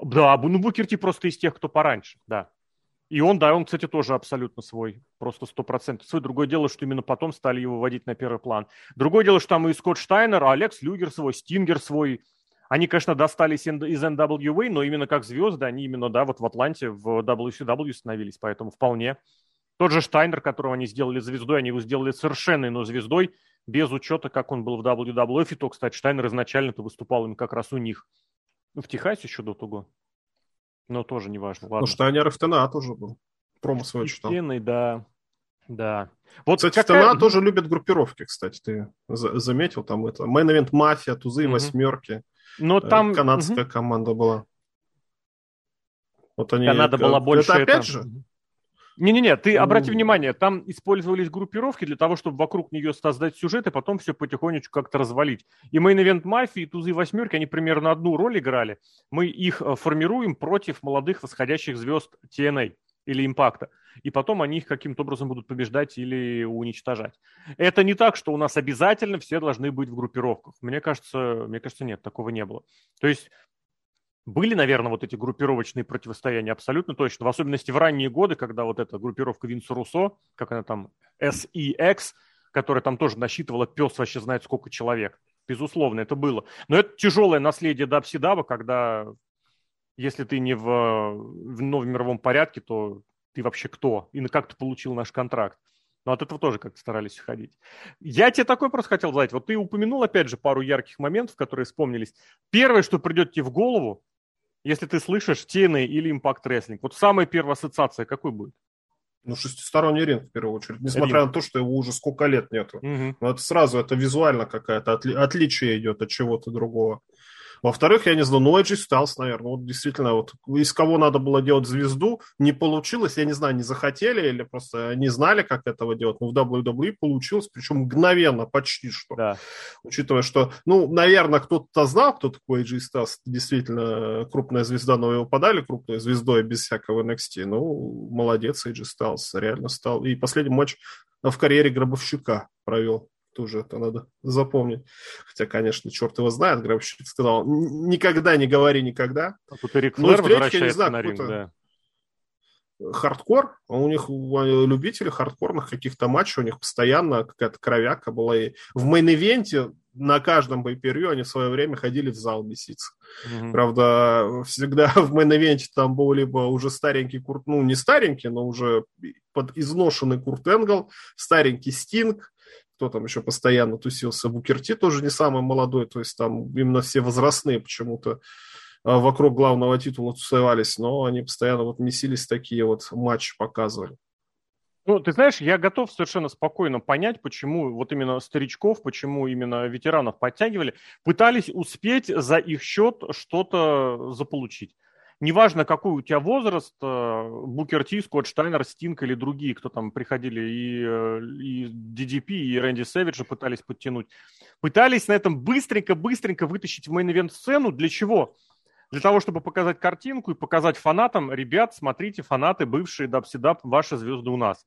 Да, ну Букерти просто из тех, кто пораньше, да. И он, да, он, кстати, тоже абсолютно свой, просто сто процентов свой. Другое дело, что именно потом стали его вводить на первый план. Другое дело, что там и Скотт Штайнер, Алекс Люгер свой, Стингер свой. Они, конечно, достались из NWA, но именно как звезды, они именно, да, вот в Атланте, в WCW становились, поэтому вполне. Тот же Штайнер, которого они сделали звездой, они его сделали совершенной, но звездой, без учета, как он был в WWF. И то, кстати, Штайнер изначально-то выступал им как раз у них. В Техасе еще до того. Но тоже не важно. Ладно. Ну, Штайнер ФТНА тоже был. Промо свое читал. Стены, да. Да. Вот кстати, какая... ФТНА тоже любят группировки, кстати, ты заметил, там это Main Event Мафия, Тузы, угу. Восьмерки. Но э, там... Канадская угу. команда была. Вот они... Канада была больше... Это опять это... же? Не-не-не, ты обрати mm. внимание, там использовались группировки для того, чтобы вокруг нее создать сюжет и потом все потихонечку как-то развалить. И мейн-эвент мафии, тузы и восьмерки, они примерно одну роль играли. Мы их э, формируем против молодых восходящих звезд TNA или импакта. И потом они их каким-то образом будут побеждать или уничтожать. Это не так, что у нас обязательно все должны быть в группировках. Мне кажется, мне кажется, нет, такого не было. То есть были, наверное, вот эти группировочные противостояния, абсолютно точно. В особенности в ранние годы, когда вот эта группировка Винса Руссо, как она там, SEX, которая там тоже насчитывала пес вообще знает сколько человек. Безусловно, это было. Но это тяжелое наследие Дабсидаба, когда если ты не в, в новом мировом порядке, то ты вообще кто? И как ты получил наш контракт? Но от этого тоже как-то старались уходить. Я тебе такой просто хотел задать. Вот ты упомянул, опять же, пару ярких моментов, которые вспомнились. Первое, что придет тебе в голову, если ты слышишь TNA или Impact Wrestling, вот самая первая ассоциация какой будет? Ну, шестисторонний ринг, в первую очередь. Несмотря ринг. на то, что его уже сколько лет нету. Угу. Но это сразу, это визуально какая-то отли- отличие идет от чего-то другого. Во-вторых, я не знаю, ну, Эджи Стайлс, наверное, вот действительно, вот из кого надо было делать звезду, не получилось, я не знаю, не захотели или просто не знали, как этого делать, но в WWE получилось, причем мгновенно, почти что. Да. Учитывая, что, ну, наверное, кто-то знал, кто такой Эй Джей Стайлс, действительно крупная звезда, но его подали крупной звездой без всякого NXT, ну, молодец, Эй Джей Стайлс реально стал. И последний матч в карьере Гробовщика провел тоже это надо запомнить. Хотя, конечно, черт его знает, Гробовщик сказал, никогда не говори никогда. А тут Рик ну, Флэр возвращается на ринг, да. Хардкор, у них любители хардкорных каких-то матчей, у них постоянно какая-то кровяка была. И в main event'е на каждом pay-per-view они в свое время ходили в зале беситься. Mm-hmm. Правда, всегда в main event'е там был либо уже старенький Курт, ну не старенький, но уже под изношенный Курт Энгл, старенький Стинг, кто там еще постоянно тусился, Букер Ти тоже не самый молодой, то есть там именно все возрастные почему-то а, вокруг главного титула тусовались, но они постоянно вот месились, такие вот матчи показывали. Ну, ты знаешь, я готов совершенно спокойно понять, почему вот именно старичков, почему именно ветеранов подтягивали, пытались успеть за их счет что-то заполучить неважно, какой у тебя возраст, э, Букер Ти, Скотт Штайнер, Стинг или другие, кто там приходили, и, э, и DDP, и Рэнди Сэвиджа пытались подтянуть, пытались на этом быстренько-быстренько вытащить в main сцену. Для чего? Для того, чтобы показать картинку и показать фанатам, ребят, смотрите, фанаты, бывшие WCW, ваши звезды у нас.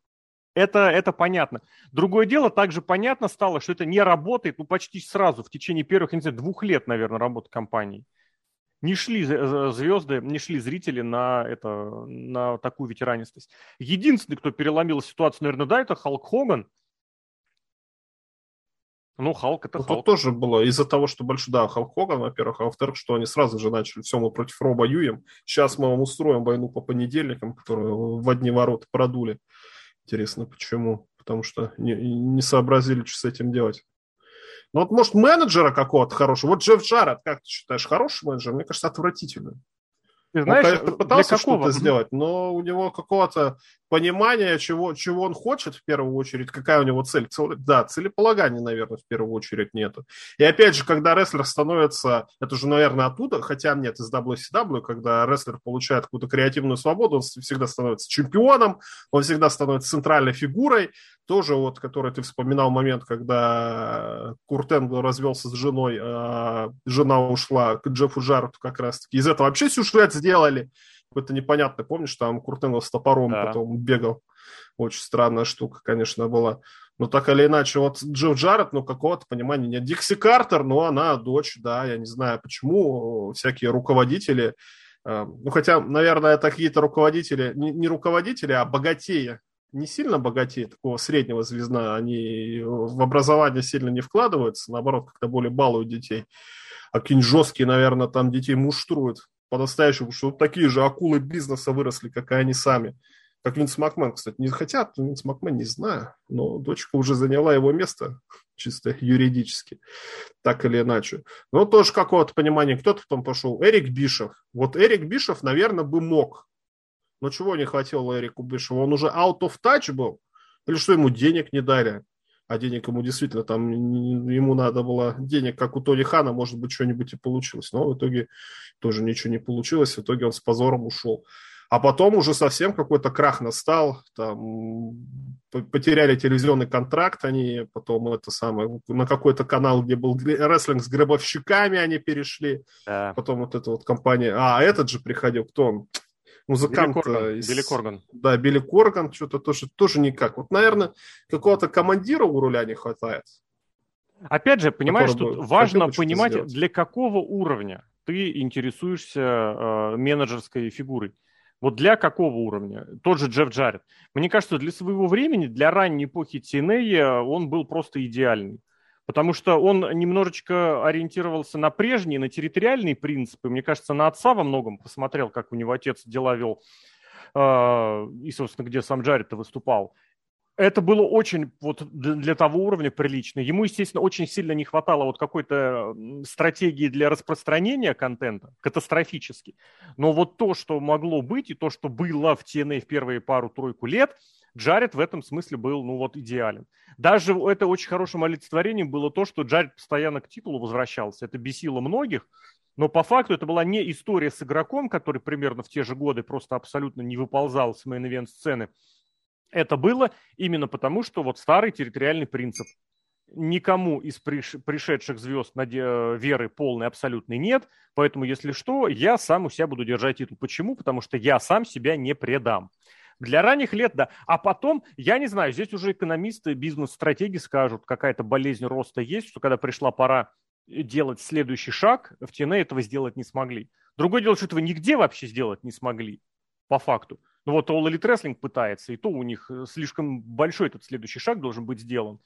Это, это понятно. Другое дело, также понятно стало, что это не работает, ну, почти сразу, в течение первых, не знаю, двух лет, наверное, работы компании не шли звезды, не шли зрители на, это, на такую ветеранистость. Единственный, кто переломил ситуацию, наверное, да, это Халк Хоган. Ну, Халк это ну, Халк. Тут тоже было из-за того, что больше, да, Халк Хоган, во-первых, а во-вторых, что они сразу же начали, все, мы против Ро воюем, сейчас мы вам устроим войну по понедельникам, которую в одни ворота продули. Интересно, почему? Потому что не, не сообразили, что с этим делать. Ну вот, может, менеджера какого-то хорошего. Вот Джефф Джаред, как ты считаешь, хороший менеджер? Мне кажется, отвратительный. Ты знаешь, Он, пытался что-то сделать, но у него какого-то понимание, чего, чего он хочет в первую очередь, какая у него цель. Да, целеполагания, наверное, в первую очередь нету. И опять же, когда рестлер становится, это же, наверное, оттуда, хотя нет, из WCW, когда рестлер получает какую-то креативную свободу, он всегда становится чемпионом, он всегда становится центральной фигурой, тоже вот, который ты вспоминал момент, когда Курт Энгл развелся с женой, а жена ушла к Джеффу Джаррету как раз-таки. Из этого вообще сюжет сделали какой-то непонятный, помнишь, там Куртенгл с топором да. потом бегал. Очень странная штука, конечно, была. Но так или иначе, вот Джо Джаред, ну, какого-то понимания нет. Дикси Картер, ну, она дочь, да, я не знаю, почему всякие руководители, э, ну, хотя, наверное, это какие-то руководители, не, не руководители, а богатеи, не сильно богатеи, такого среднего звезда, они в образование сильно не вкладываются, наоборот, как-то более балуют детей. А какие-нибудь жесткие, наверное, там детей муштруют по-настоящему, что вот такие же акулы бизнеса выросли, как и они сами. Как Винс Макмен, кстати, не хотят, Винс Макмен не знаю, но дочка уже заняла его место, чисто юридически, так или иначе. Но тоже какого-то понимания, кто-то потом пошел. Эрик Бишев. Вот Эрик Бишев, наверное, бы мог. Но чего не хватило Эрику Бишеву? Он уже out of touch был? Или что ему денег не дали? А денег ему действительно там, ему надо было денег, как у Тони Хана, может быть, что-нибудь и получилось. Но в итоге тоже ничего не получилось, в итоге он с позором ушел. А потом уже совсем какой-то крах настал, там потеряли телевизионный контракт, они потом это самое, на какой-то канал, где был рестлинг с гробовщиками, они перешли. Да. Потом вот эта вот компания, а этот же приходил, кто он? Музыкант... Билли Корган. Из... Билли Корган. Да, Билли Корган, что-то тоже, тоже никак. Вот, наверное, какого-то командира у руля не хватает. Опять же, понимаешь, тут важно понимать, для какого уровня ты интересуешься э, менеджерской фигурой. Вот для какого уровня? Тот же Джефф Джаред. Мне кажется, для своего времени, для ранней эпохи TNA он был просто идеальный потому что он немножечко ориентировался на прежние, на территориальные принципы. Мне кажется, на отца во многом посмотрел, как у него отец дела вел, а, и, собственно, где сам Джаред выступал. Это было очень вот для того уровня прилично. Ему, естественно, очень сильно не хватало вот какой-то стратегии для распространения контента, катастрофически. Но вот то, что могло быть, и то, что было в TNA в первые пару-тройку лет – Джаред в этом смысле был, ну вот, идеален. Даже это очень хорошим олицетворением было то, что Джаред постоянно к титулу возвращался. Это бесило многих, но по факту это была не история с игроком, который примерно в те же годы просто абсолютно не выползал с мейн сцены. Это было именно потому, что вот старый территориальный принцип. Никому из приш... пришедших звезд наде... веры полной абсолютной нет, поэтому, если что, я сам у себя буду держать титул. Почему? Потому что я сам себя не предам. Для ранних лет, да. А потом, я не знаю, здесь уже экономисты, бизнес-стратеги скажут, какая-то болезнь роста есть, что когда пришла пора делать следующий шаг, в TNA этого сделать не смогли. Другое дело, что этого нигде вообще сделать не смогли, по факту. Ну вот All Elite Wrestling пытается, и то у них э, слишком большой этот следующий шаг должен быть сделан.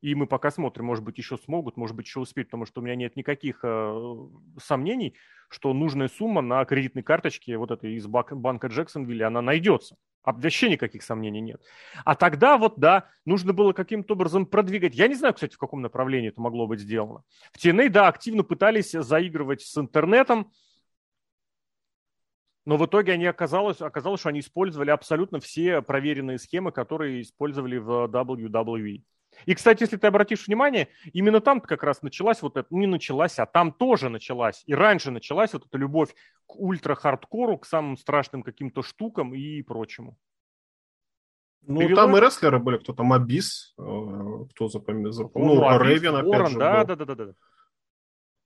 И мы пока смотрим, может быть, еще смогут, может быть, еще успеют, потому что у меня нет никаких э, сомнений, что нужная сумма на кредитной карточке вот этой из банка Джексонвилля, она найдется. Вообще никаких сомнений нет. А тогда вот, да, нужно было каким-то образом продвигать. Я не знаю, кстати, в каком направлении это могло быть сделано. В TNA, да, активно пытались заигрывать с интернетом, но в итоге они оказалось, оказалось, что они использовали абсолютно все проверенные схемы, которые использовали в WWE. И, кстати, если ты обратишь внимание, именно там как раз началась вот это, ну не началась, а там тоже началась. И раньше началась вот эта любовь к ультра-хардкору, к самым страшным каким-то штукам и прочему. Ну, Перелом... там и рестлеры были, кто там Абис, э, кто запомнил, запомнил. Ну, ну Рэйвен опять же да, был. да, да, да, да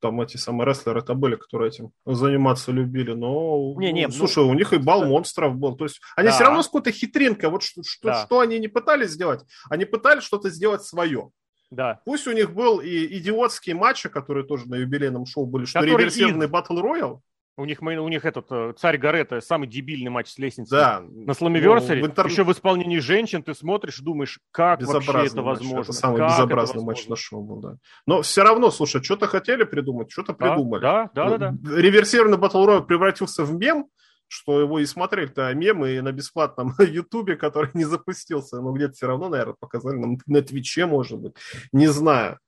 там эти самые рестлеры это были, которые этим заниматься любили, но, не, не, ну, слушай, ну, у них и бал монстров был, то есть они да. все равно с какой-то хитринкой, вот что, что, да. что они не пытались сделать, они пытались что-то сделать свое. Да. Пусть у них был и идиотские матчи, которые тоже на юбилейном шоу были, что Который реверсивный Battle Royale, у них, у них этот э, царь Гарета самый дебильный матч с лестницы. Да. На Сломиверсере. Ну, интер... Еще в исполнении женщин ты смотришь, думаешь, как вообще это матч. возможно? Это самый как безобразный матч на шоу был, да. Но все равно, слушай, что-то хотели придумать, что-то да, придумали. Да, да, да, да. Реверсивный Battle Royale превратился в мем, что его и смотрели-то мемы и на бесплатном Ютубе, который не запустился, но где-то все равно, наверное, показали на Твиче, может быть, не знаю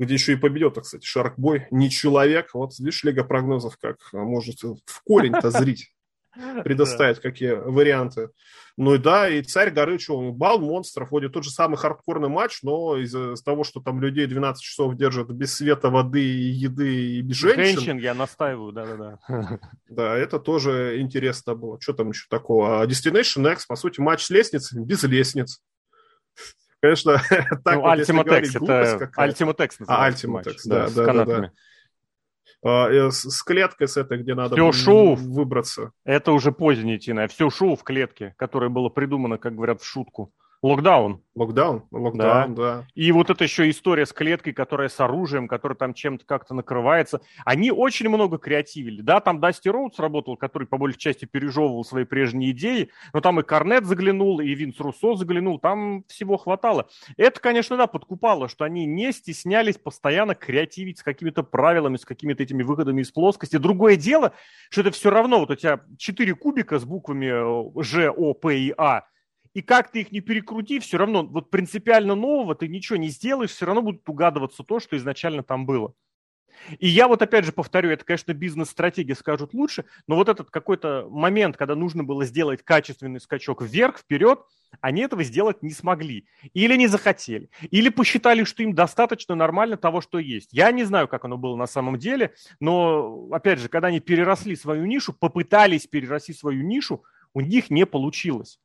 где еще и победил, кстати, Шаркбой, не человек. Вот видишь, Лига прогнозов как а может в корень-то зрить. предоставить какие варианты. Ну и да, и царь горы, что он, бал монстров, вроде тот же самый хардкорный матч, но из-за того, что там людей 12 часов держат без света, воды, еды и без женщин. Женщин я настаиваю, да-да-да. Да, это тоже интересно было. Что там еще такого? А Destination X, по сути, матч с лестницами без лестниц. Конечно, так ну, вот, Ultimate X, это Ultimate X А, Ultimate X, да, да, да, да. С, с клеткой с этой, где надо Все шоу, выбраться. Это уже позднее, Тина. Все шоу в клетке, которое было придумано, как говорят, в шутку. Локдаун. Локдаун, локдаун, да. да. И вот эта еще история с клеткой, которая с оружием, которая там чем-то как-то накрывается. Они очень много креативили. Да, там Дасти Роудс работал, который по большей части пережевывал свои прежние идеи, но там и Корнет заглянул, и Винс Руссо заглянул, там всего хватало. Это, конечно, да, подкупало, что они не стеснялись постоянно креативить с какими-то правилами, с какими-то этими выходами из плоскости. Другое дело, что это все равно, вот у тебя четыре кубика с буквами Ж, О, П и А – и как ты их не перекрути, все равно вот принципиально нового ты ничего не сделаешь, все равно будет угадываться то, что изначально там было. И я вот опять же повторю, это, конечно, бизнес-стратегии скажут лучше, но вот этот какой-то момент, когда нужно было сделать качественный скачок вверх, вперед, они этого сделать не смогли. Или не захотели. Или посчитали, что им достаточно нормально того, что есть. Я не знаю, как оно было на самом деле, но, опять же, когда они переросли свою нишу, попытались перерасти свою нишу, у них не получилось.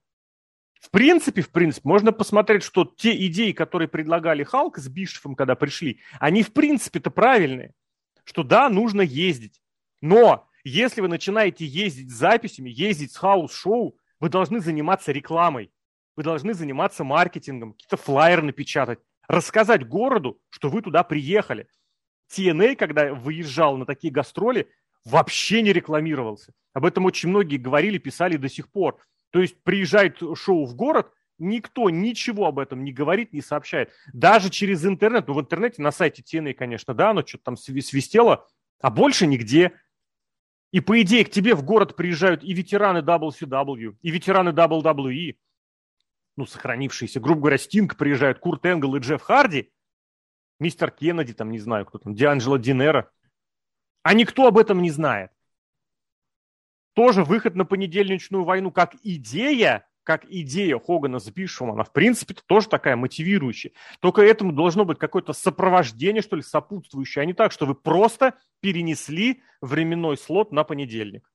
В принципе, в принципе, можно посмотреть, что те идеи, которые предлагали Халк с Бишефом, когда пришли, они в принципе-то правильные. Что да, нужно ездить. Но если вы начинаете ездить с записями, ездить с house-шоу, вы должны заниматься рекламой. Вы должны заниматься маркетингом, какие-то флайеры напечатать, рассказать городу, что вы туда приехали. TNA, когда выезжал на такие гастроли, вообще не рекламировался. Об этом очень многие говорили, писали до сих пор. То есть приезжает шоу в город, никто ничего об этом не говорит, не сообщает. Даже через интернет, ну в интернете, на сайте TNA, конечно, да, оно что-то там свистело, а больше нигде. И по идее к тебе в город приезжают и ветераны WCW, и ветераны WWE, ну, сохранившиеся, грубо говоря, Стинг приезжают, Курт Энгл и Джефф Харди, мистер Кеннеди, там, не знаю, кто там, Дианджело Динера. А никто об этом не знает тоже выход на понедельничную войну как идея, как идея Хогана с Бишевым, она в принципе тоже такая мотивирующая. Только этому должно быть какое-то сопровождение, что ли, сопутствующее, а не так, что вы просто перенесли временной слот на понедельник.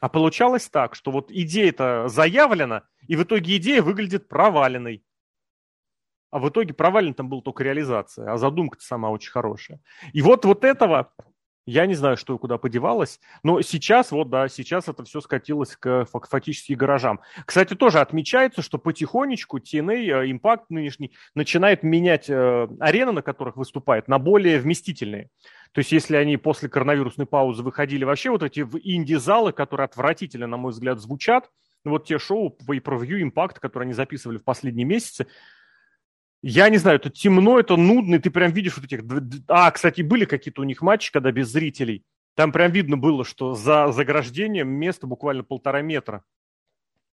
А получалось так, что вот идея-то заявлена, и в итоге идея выглядит проваленной. А в итоге провален там был только реализация, а задумка-то сама очень хорошая. И вот, вот этого я не знаю, что и куда подевалось, но сейчас, вот да, сейчас это все скатилось к фактически гаражам. Кстати, тоже отмечается, что потихонечку TNA, Impact э, нынешний, начинает менять э, арены, на которых выступает, на более вместительные. То есть, если они после коронавирусной паузы выходили вообще вот эти в инди-залы, которые отвратительно, на мой взгляд, звучат, вот те шоу по pay-per-view Impact, которые они записывали в последние месяцы, я не знаю, это темно, это нудно, и ты прям видишь вот этих... А, кстати, были какие-то у них матчи, когда без зрителей. Там прям видно было, что за заграждением место буквально полтора метра.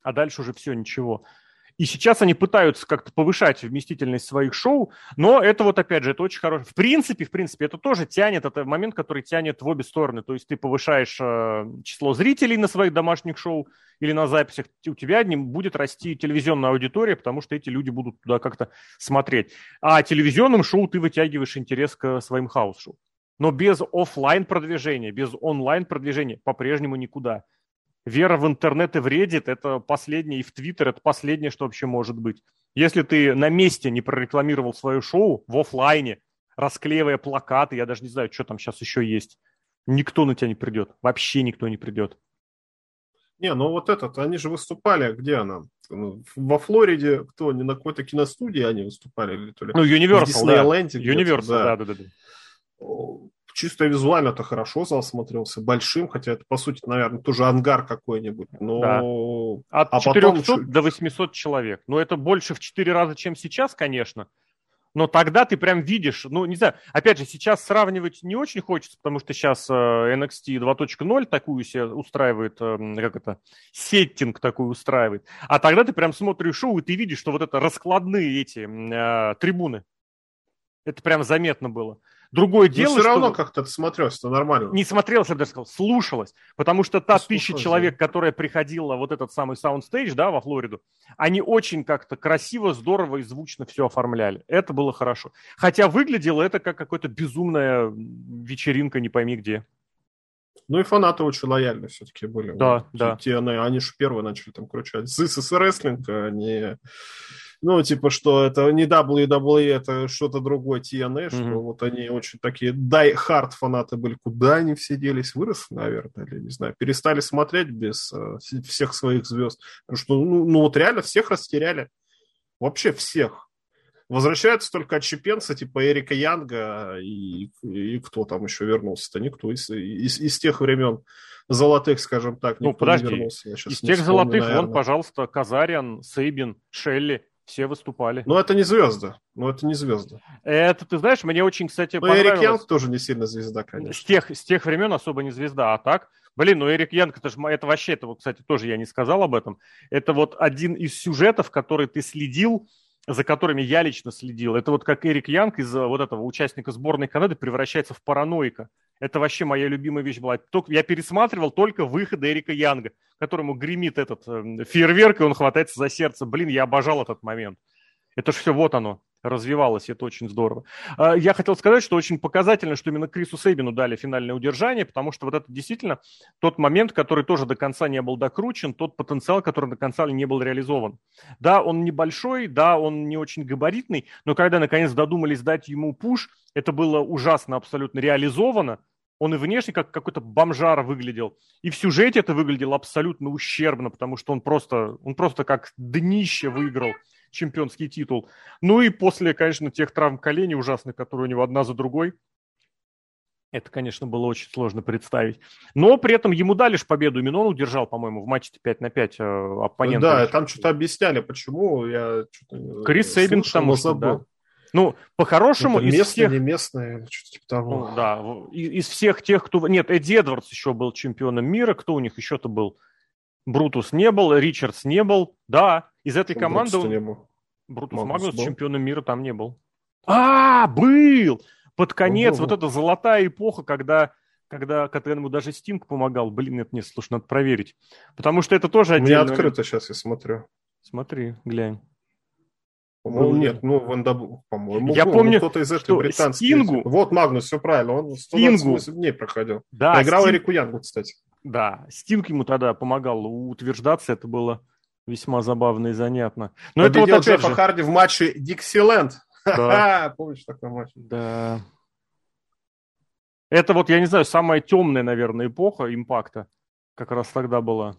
А дальше уже все, ничего. И сейчас они пытаются как-то повышать вместительность своих шоу, но это вот опять же, это очень хорошо. В принципе, в принципе, это тоже тянет, это момент, который тянет в обе стороны. То есть ты повышаешь э, число зрителей на своих домашних шоу или на записях, у тебя не будет расти телевизионная аудитория, потому что эти люди будут туда как-то смотреть. А телевизионным шоу ты вытягиваешь интерес к своим house-шоу. Но без офлайн продвижения, без онлайн продвижения по-прежнему никуда. Вера в интернет и в Reddit – это последнее, и в Твиттер – это последнее, что вообще может быть. Если ты на месте не прорекламировал свое шоу в офлайне, расклеивая плакаты, я даже не знаю, что там сейчас еще есть, никто на тебя не придет. Вообще никто не придет. Не, ну вот этот, они же выступали, где она? Ну, во Флориде, кто, не на какой-то киностудии они выступали? Или то ли? Ну, Universal, да. Universal, да, да, да. да чисто визуально это хорошо зал смотрелся, большим, хотя это, по сути, наверное, тоже ангар какой-нибудь. Но... Да. От а 400 потом... до 800 человек. Ну, это больше в 4 раза, чем сейчас, конечно. Но тогда ты прям видишь, ну, не знаю, опять же, сейчас сравнивать не очень хочется, потому что сейчас NXT 2.0 такую себе устраивает, э, как это, сеттинг такой устраивает. А тогда ты прям смотришь шоу, и ты видишь, что вот это раскладные эти э, трибуны. Это прям заметно было. Другое дело, Но все равно что... как-то смотрелось, это нормально. Не смотрелось, я бы даже сказал, слушалось. Потому что та тысяча человек, которая приходила вот этот самый soundstage, да, во Флориду, они очень как-то красиво, здорово и звучно все оформляли. Это было хорошо. Хотя выглядело это как какая-то безумная вечеринка, не пойми где. Ну и фанаты очень лояльны все-таки были. Да, вот, да. Те, они, они же первые начали там кричать. This is wrestling, а не... Ну, типа, что это не WWE, это что-то другое, TNA, mm-hmm. что вот они очень такие die hard фанаты были. Куда они все делись? Выросли, наверное, или не знаю. Перестали смотреть без э, всех своих звезд. Потому что, ну, ну, вот реально всех растеряли. Вообще всех. Возвращаются только отщепенцы, типа Эрика Янга и, и кто там еще вернулся-то? Никто из, из, из тех времен золотых, скажем так, ну, никто подожди. не вернулся. Из тех вспомню, золотых, наверное. вон, пожалуйста, Казариан, Сейбин, Шелли, все выступали. Но это не звезды. Но это не звезды. Это, ты знаешь, мне очень, кстати, Но понравилось. Эрик Янг тоже не сильно звезда, конечно. С тех, с тех времен особо не звезда, а так... Блин, ну Эрик Янг, это же это вообще, это вот, кстати, тоже я не сказал об этом. Это вот один из сюжетов, который ты следил, за которыми я лично следил, это вот как Эрик Янг из вот этого участника сборной Канады превращается в параноика. Это вообще моя любимая вещь была. Я пересматривал только выходы Эрика Янга, которому гремит этот э, фейерверк, и он хватается за сердце. Блин, я обожал этот момент. Это же все вот оно развивалось, это очень здорово. А, я хотел сказать, что очень показательно, что именно Крису Сейбину дали финальное удержание, потому что вот это действительно тот момент, который тоже до конца не был докручен, тот потенциал, который до конца не был реализован. Да, он небольшой, да, он не очень габаритный, но когда наконец додумались дать ему пуш, это было ужасно абсолютно реализовано, он и внешне как какой-то бомжар выглядел, и в сюжете это выглядело абсолютно ущербно, потому что он просто, он просто как днище выиграл чемпионский титул. Ну и после, конечно, тех травм коленей ужасных, которые у него одна за другой, это, конечно, было очень сложно представить. Но при этом ему дали же победу. Именно он удержал, по-моему, в матче 5 на 5 э, оппонента. Да, там что-то объясняли, почему. Я Крис Сейбин, потому что, да. Ну, по-хорошему... Это местные, всех... не местные, что-то типа того. Ну, да, из, из всех тех, кто... Нет, Эдди Эдвардс еще был чемпионом мира. Кто у них еще-то был? Брутус не был, Ричардс не был. Да, из этой Что команды... не был. Брутус Магнус, Магнус чемпионом мира там не был. А, был! Под конец, вот эта золотая эпоха, когда когда, ему даже Стинг помогал. Блин, это не слушай, надо проверить. Потому что это тоже отдельно. У меня открыто сейчас, я смотрю. Смотри, глянь. По-моему, нет, ну, Вандабл, по-моему, я был, помню, кто-то из этих британских. Стингу... Вот Магнус, все правильно, он 128 дней проходил. Да, Проиграл Стинг... Эрику Янгу, кстати. Да, Стинг ему тогда помогал утверждаться, это было весьма забавно и занятно. Но Победил это вот Джеффа же... Харди в матче Диксиленд. Да. Помнишь такой матч? Да. Это вот, я не знаю, самая темная, наверное, эпоха импакта как раз тогда была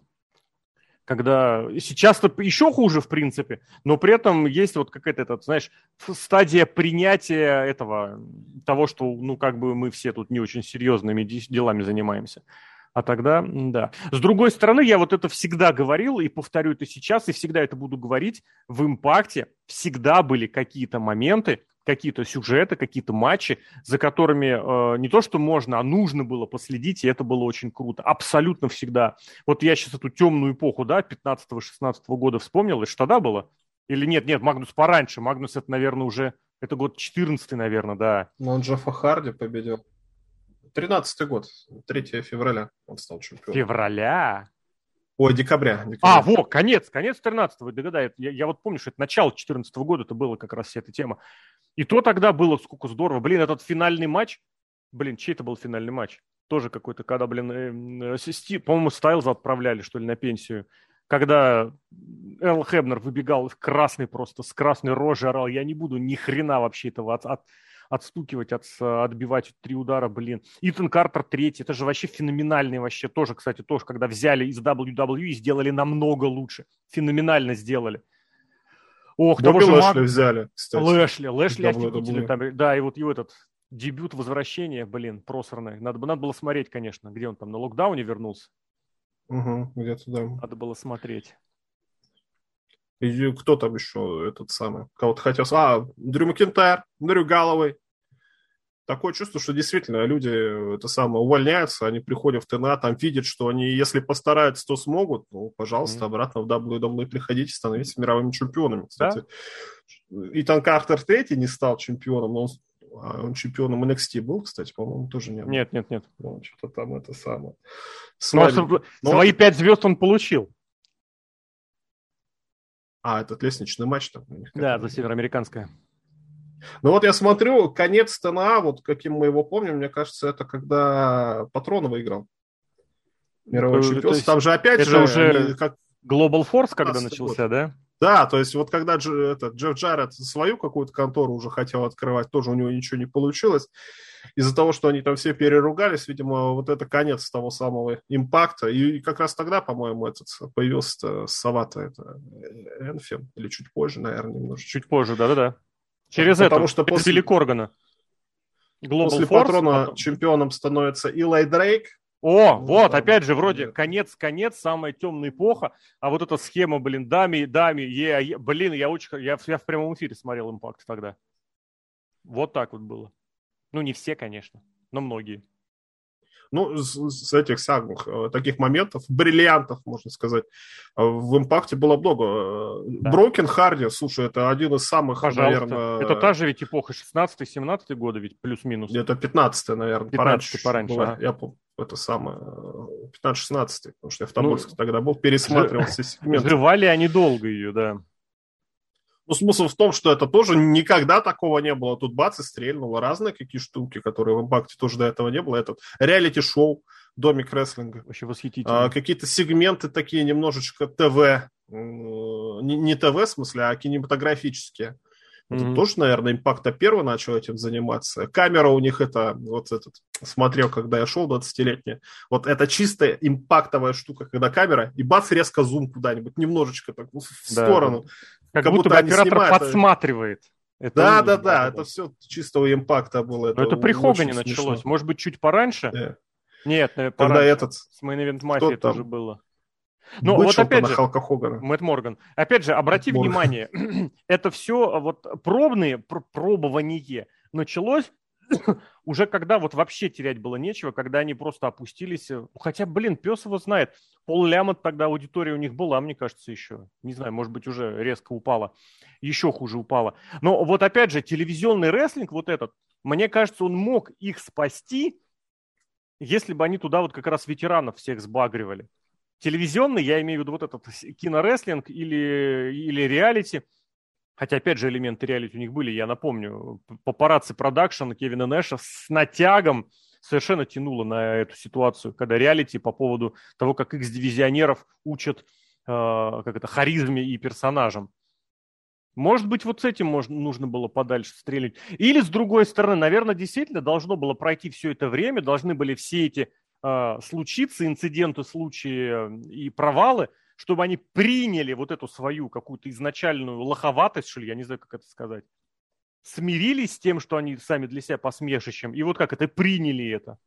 когда сейчас-то еще хуже, в принципе, но при этом есть вот какая-то, этот, знаешь, стадия принятия этого, того, что, ну, как бы мы все тут не очень серьезными делами занимаемся. А тогда, да. С другой стороны, я вот это всегда говорил и повторю это сейчас, и всегда это буду говорить, в импакте всегда были какие-то моменты, какие-то сюжеты, какие-то матчи, за которыми э, не то что можно, а нужно было последить, и это было очень круто. Абсолютно всегда. Вот я сейчас эту темную эпоху, да, 15-16 года вспомнил, это что тогда было? Или нет, нет, Магнус пораньше. Магнус это, наверное, уже, это год 14 наверное, да. Но он Джеффа Харди победил. 13 год, 3 февраля он стал чемпионом. Февраля? Ой, декабря. декабря. А, вот, конец, конец 13-го, да, я, я вот помню, что это начало 14 -го года, это было как раз вся эта тема. И то тогда было сколько здорово. Блин, этот финальный матч, блин, чей это был финальный матч? Тоже какой-то, когда, блин, э, э, по-моему, Стайлза отправляли, что ли, на пенсию. Когда Эл Хебнер выбегал красный просто, с красной рожей орал, я не буду ни хрена вообще этого от, от, отстукивать, от, отбивать три удара, блин. Итан Картер третий, это же вообще феноменальный вообще, тоже, кстати, тоже, когда взяли из WWE и сделали намного лучше. Феноменально сделали. Ох, же Лэшли Мак... взяли, кстати. Лэшли, Лэшли офигительный там, да, и вот его этот дебют возвращения, блин, просранный. Надо, надо было смотреть, конечно, где он там, на локдауне вернулся. Угу, где-то да. Надо было смотреть. И кто там еще этот самый? Кого-то хотел... А, Дрю Макентайр, Дрю Галловой такое чувство, что действительно люди это самое увольняются, они приходят в ТНА, там видят, что они, если постараются, то смогут, ну, пожалуйста, mm-hmm. обратно в WWE приходите, становитесь мировыми чемпионами. Кстати, да? Итан Картер третий не стал чемпионом, но он А он чемпионом NXT был, кстати, по-моему, тоже не был. Нет, нет, нет. Ну, что-то там это самое. Ну, а свои пять звезд он получил. А, этот лестничный матч там. Да, за североамериканское. Ну вот я смотрю, конец ТНА, вот каким мы его помним, мне кажется, это когда Патронов выиграл. Мировой ну, чемпионство. Там же опять это же... уже как... Global Force когда начался, год. да? Да, то есть вот когда Дж, этот, Джефф Джаред свою какую-то контору уже хотел открывать, тоже у него ничего не получилось. Из-за того, что они там все переругались, видимо, вот это конец того самого импакта. И как раз тогда, по-моему, этот появился Савата, это Энфин, или чуть позже, наверное, немножко. Чуть позже, да-да-да. Через Потому это, что после... Коргана. Global после Force, Патрона потом... чемпионом становится Илай Дрейк, о, ну, вот, опять же, вроде конец-конец, самая темная эпоха, а вот эта схема, блин, дами, дами, е, е, блин, я очень, я, я в прямом эфире смотрел «Импакт» тогда. Вот так вот было. Ну, не все, конечно, но многие. Ну, с, этих самых э, таких моментов, бриллиантов, можно сказать, э, в «Импакте» было много. Да. Брокен Харди, слушай, это один из самых, Пожалуйста. наверное... Это та же ведь эпоха 16-17 года ведь, плюс-минус. Это 15 наверное, 15 пораньше. пораньше была. Я помню это самое, 15-16, потому что я в Тобольске ну, тогда был, пересматривал все сегменты. Жевали они долго ее, да. Ну, смысл в том, что это тоже никогда такого не было. Тут бац и стрельнуло. Разные какие штуки, которые в импакте тоже до этого не было. Этот реалити-шоу, домик рестлинга. Вообще восхитительно. А, какие-то сегменты такие немножечко ТВ. Не, не ТВ в смысле, а кинематографические. Это mm-hmm. тоже, наверное, импакта первый начал этим заниматься. Камера у них это, вот этот, смотрел, когда я шел 20-летний, вот это чистая импактовая штука, когда камера, и бац, резко зум куда-нибудь, немножечко так в да, сторону. Как, как будто, будто оператор снимают, подсматривает. Это да, да, да, это все чистого импакта было. Это, это при Хогане началось, может быть, чуть пораньше? Yeah. Нет, э, Когда этот... С Main Event Mafia тоже было. Ну, вот опять же, Халка Хогана. Мэтт Морган. Опять же, обрати Морган. внимание, это все вот пробные, пр- пробование началось уже когда вот вообще терять было нечего, когда они просто опустились. Хотя, блин, пес его знает. Пол Лямот тогда аудитория у них была, мне кажется, еще. Не знаю, может быть, уже резко упала. Еще хуже упала. Но вот опять же, телевизионный рестлинг вот этот, мне кажется, он мог их спасти, если бы они туда вот как раз ветеранов всех сбагривали. Телевизионный, я имею в виду вот этот кинорестлинг или, или реалити – Хотя, опять же, элементы реалити у них были, я напомню, папарацци продакшн Кевина Нэша с натягом совершенно тянуло на эту ситуацию, когда реалити по поводу того, как X-дивизионеров учат э, как это, харизме и персонажам. Может быть, вот с этим можно, нужно было подальше стрелять. Или, с другой стороны, наверное, действительно должно было пройти все это время, должны были все эти э, случиться, инциденты, случаи и провалы – чтобы они приняли вот эту свою какую-то изначальную лоховатость, что ли, я не знаю, как это сказать, смирились с тем, что они сами для себя посмешищем, и вот как это, приняли это.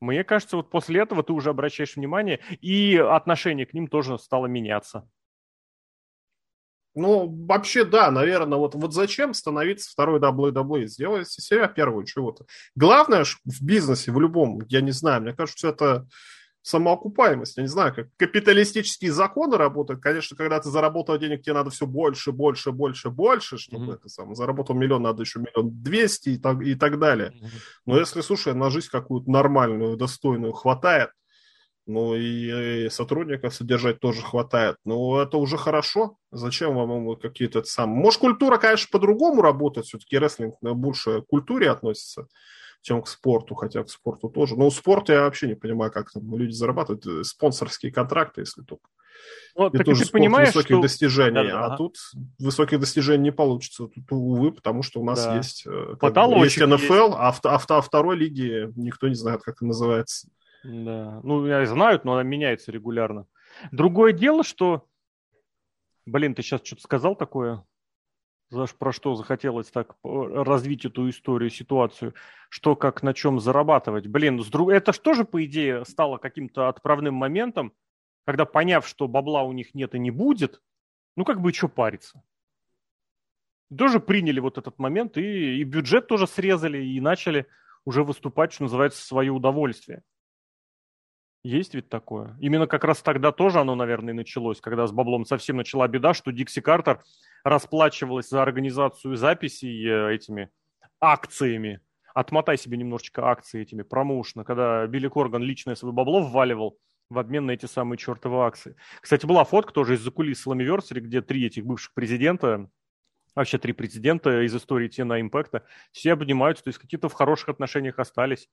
Мне кажется, вот после этого ты уже обращаешь внимание, и отношение к ним тоже стало меняться. Ну, вообще, да, наверное, вот, вот зачем становиться второй WWE? Сделайте себя первую чего-то. Главное в бизнесе, в любом, я не знаю, мне кажется, это самоокупаемость. Я не знаю, как капиталистические законы работают. Конечно, когда ты заработал денег, тебе надо все больше, больше, больше, больше, чтобы mm-hmm. это сам заработал миллион, надо еще миллион двести и так, и так далее. Mm-hmm. Но если, слушай, на жизнь какую-то нормальную, достойную хватает, ну и, и сотрудников содержать тоже хватает. Ну, это уже хорошо. Зачем вам какие-то сам? Может, культура, конечно, по-другому работает. Все-таки рестлинг больше к культуре относится чем к спорту, хотя к спорту тоже. Но у спорта я вообще не понимаю, как там люди зарабатывают. Спонсорские контракты, если только. Ну, так тоже ты спорт понимаешь, высоких что... достижений, да, да. а тут высоких достижений не получится, тут, увы, потому что у нас да. есть, э, Потолочек есть НФЛ, есть. А, в, а, в, а второй лиге никто не знает, как это называется. Да, ну, я знают, но она меняется регулярно. Другое дело, что, блин, ты сейчас что-то сказал такое, про что захотелось так развить эту историю, ситуацию, что как на чем зарабатывать. Блин, это что же, по идее, стало каким-то отправным моментом, когда, поняв, что бабла у них нет и не будет, ну как бы что париться. Тоже приняли вот этот момент и, и бюджет тоже срезали и начали уже выступать, что называется, свое удовольствие. Есть ведь такое. Именно как раз тогда тоже оно, наверное, началось, когда с баблом совсем начала беда, что Дикси Картер расплачивалась за организацию записей э, этими акциями. Отмотай себе немножечко акции этими промоушена, когда Билли Корган личное свое бабло вваливал в обмен на эти самые чертовы акции. Кстати, была фотка тоже из-за кулис Slammiversary, где три этих бывших президента, вообще три президента из истории Тена Импакта, все обнимаются, то есть какие-то в хороших отношениях остались.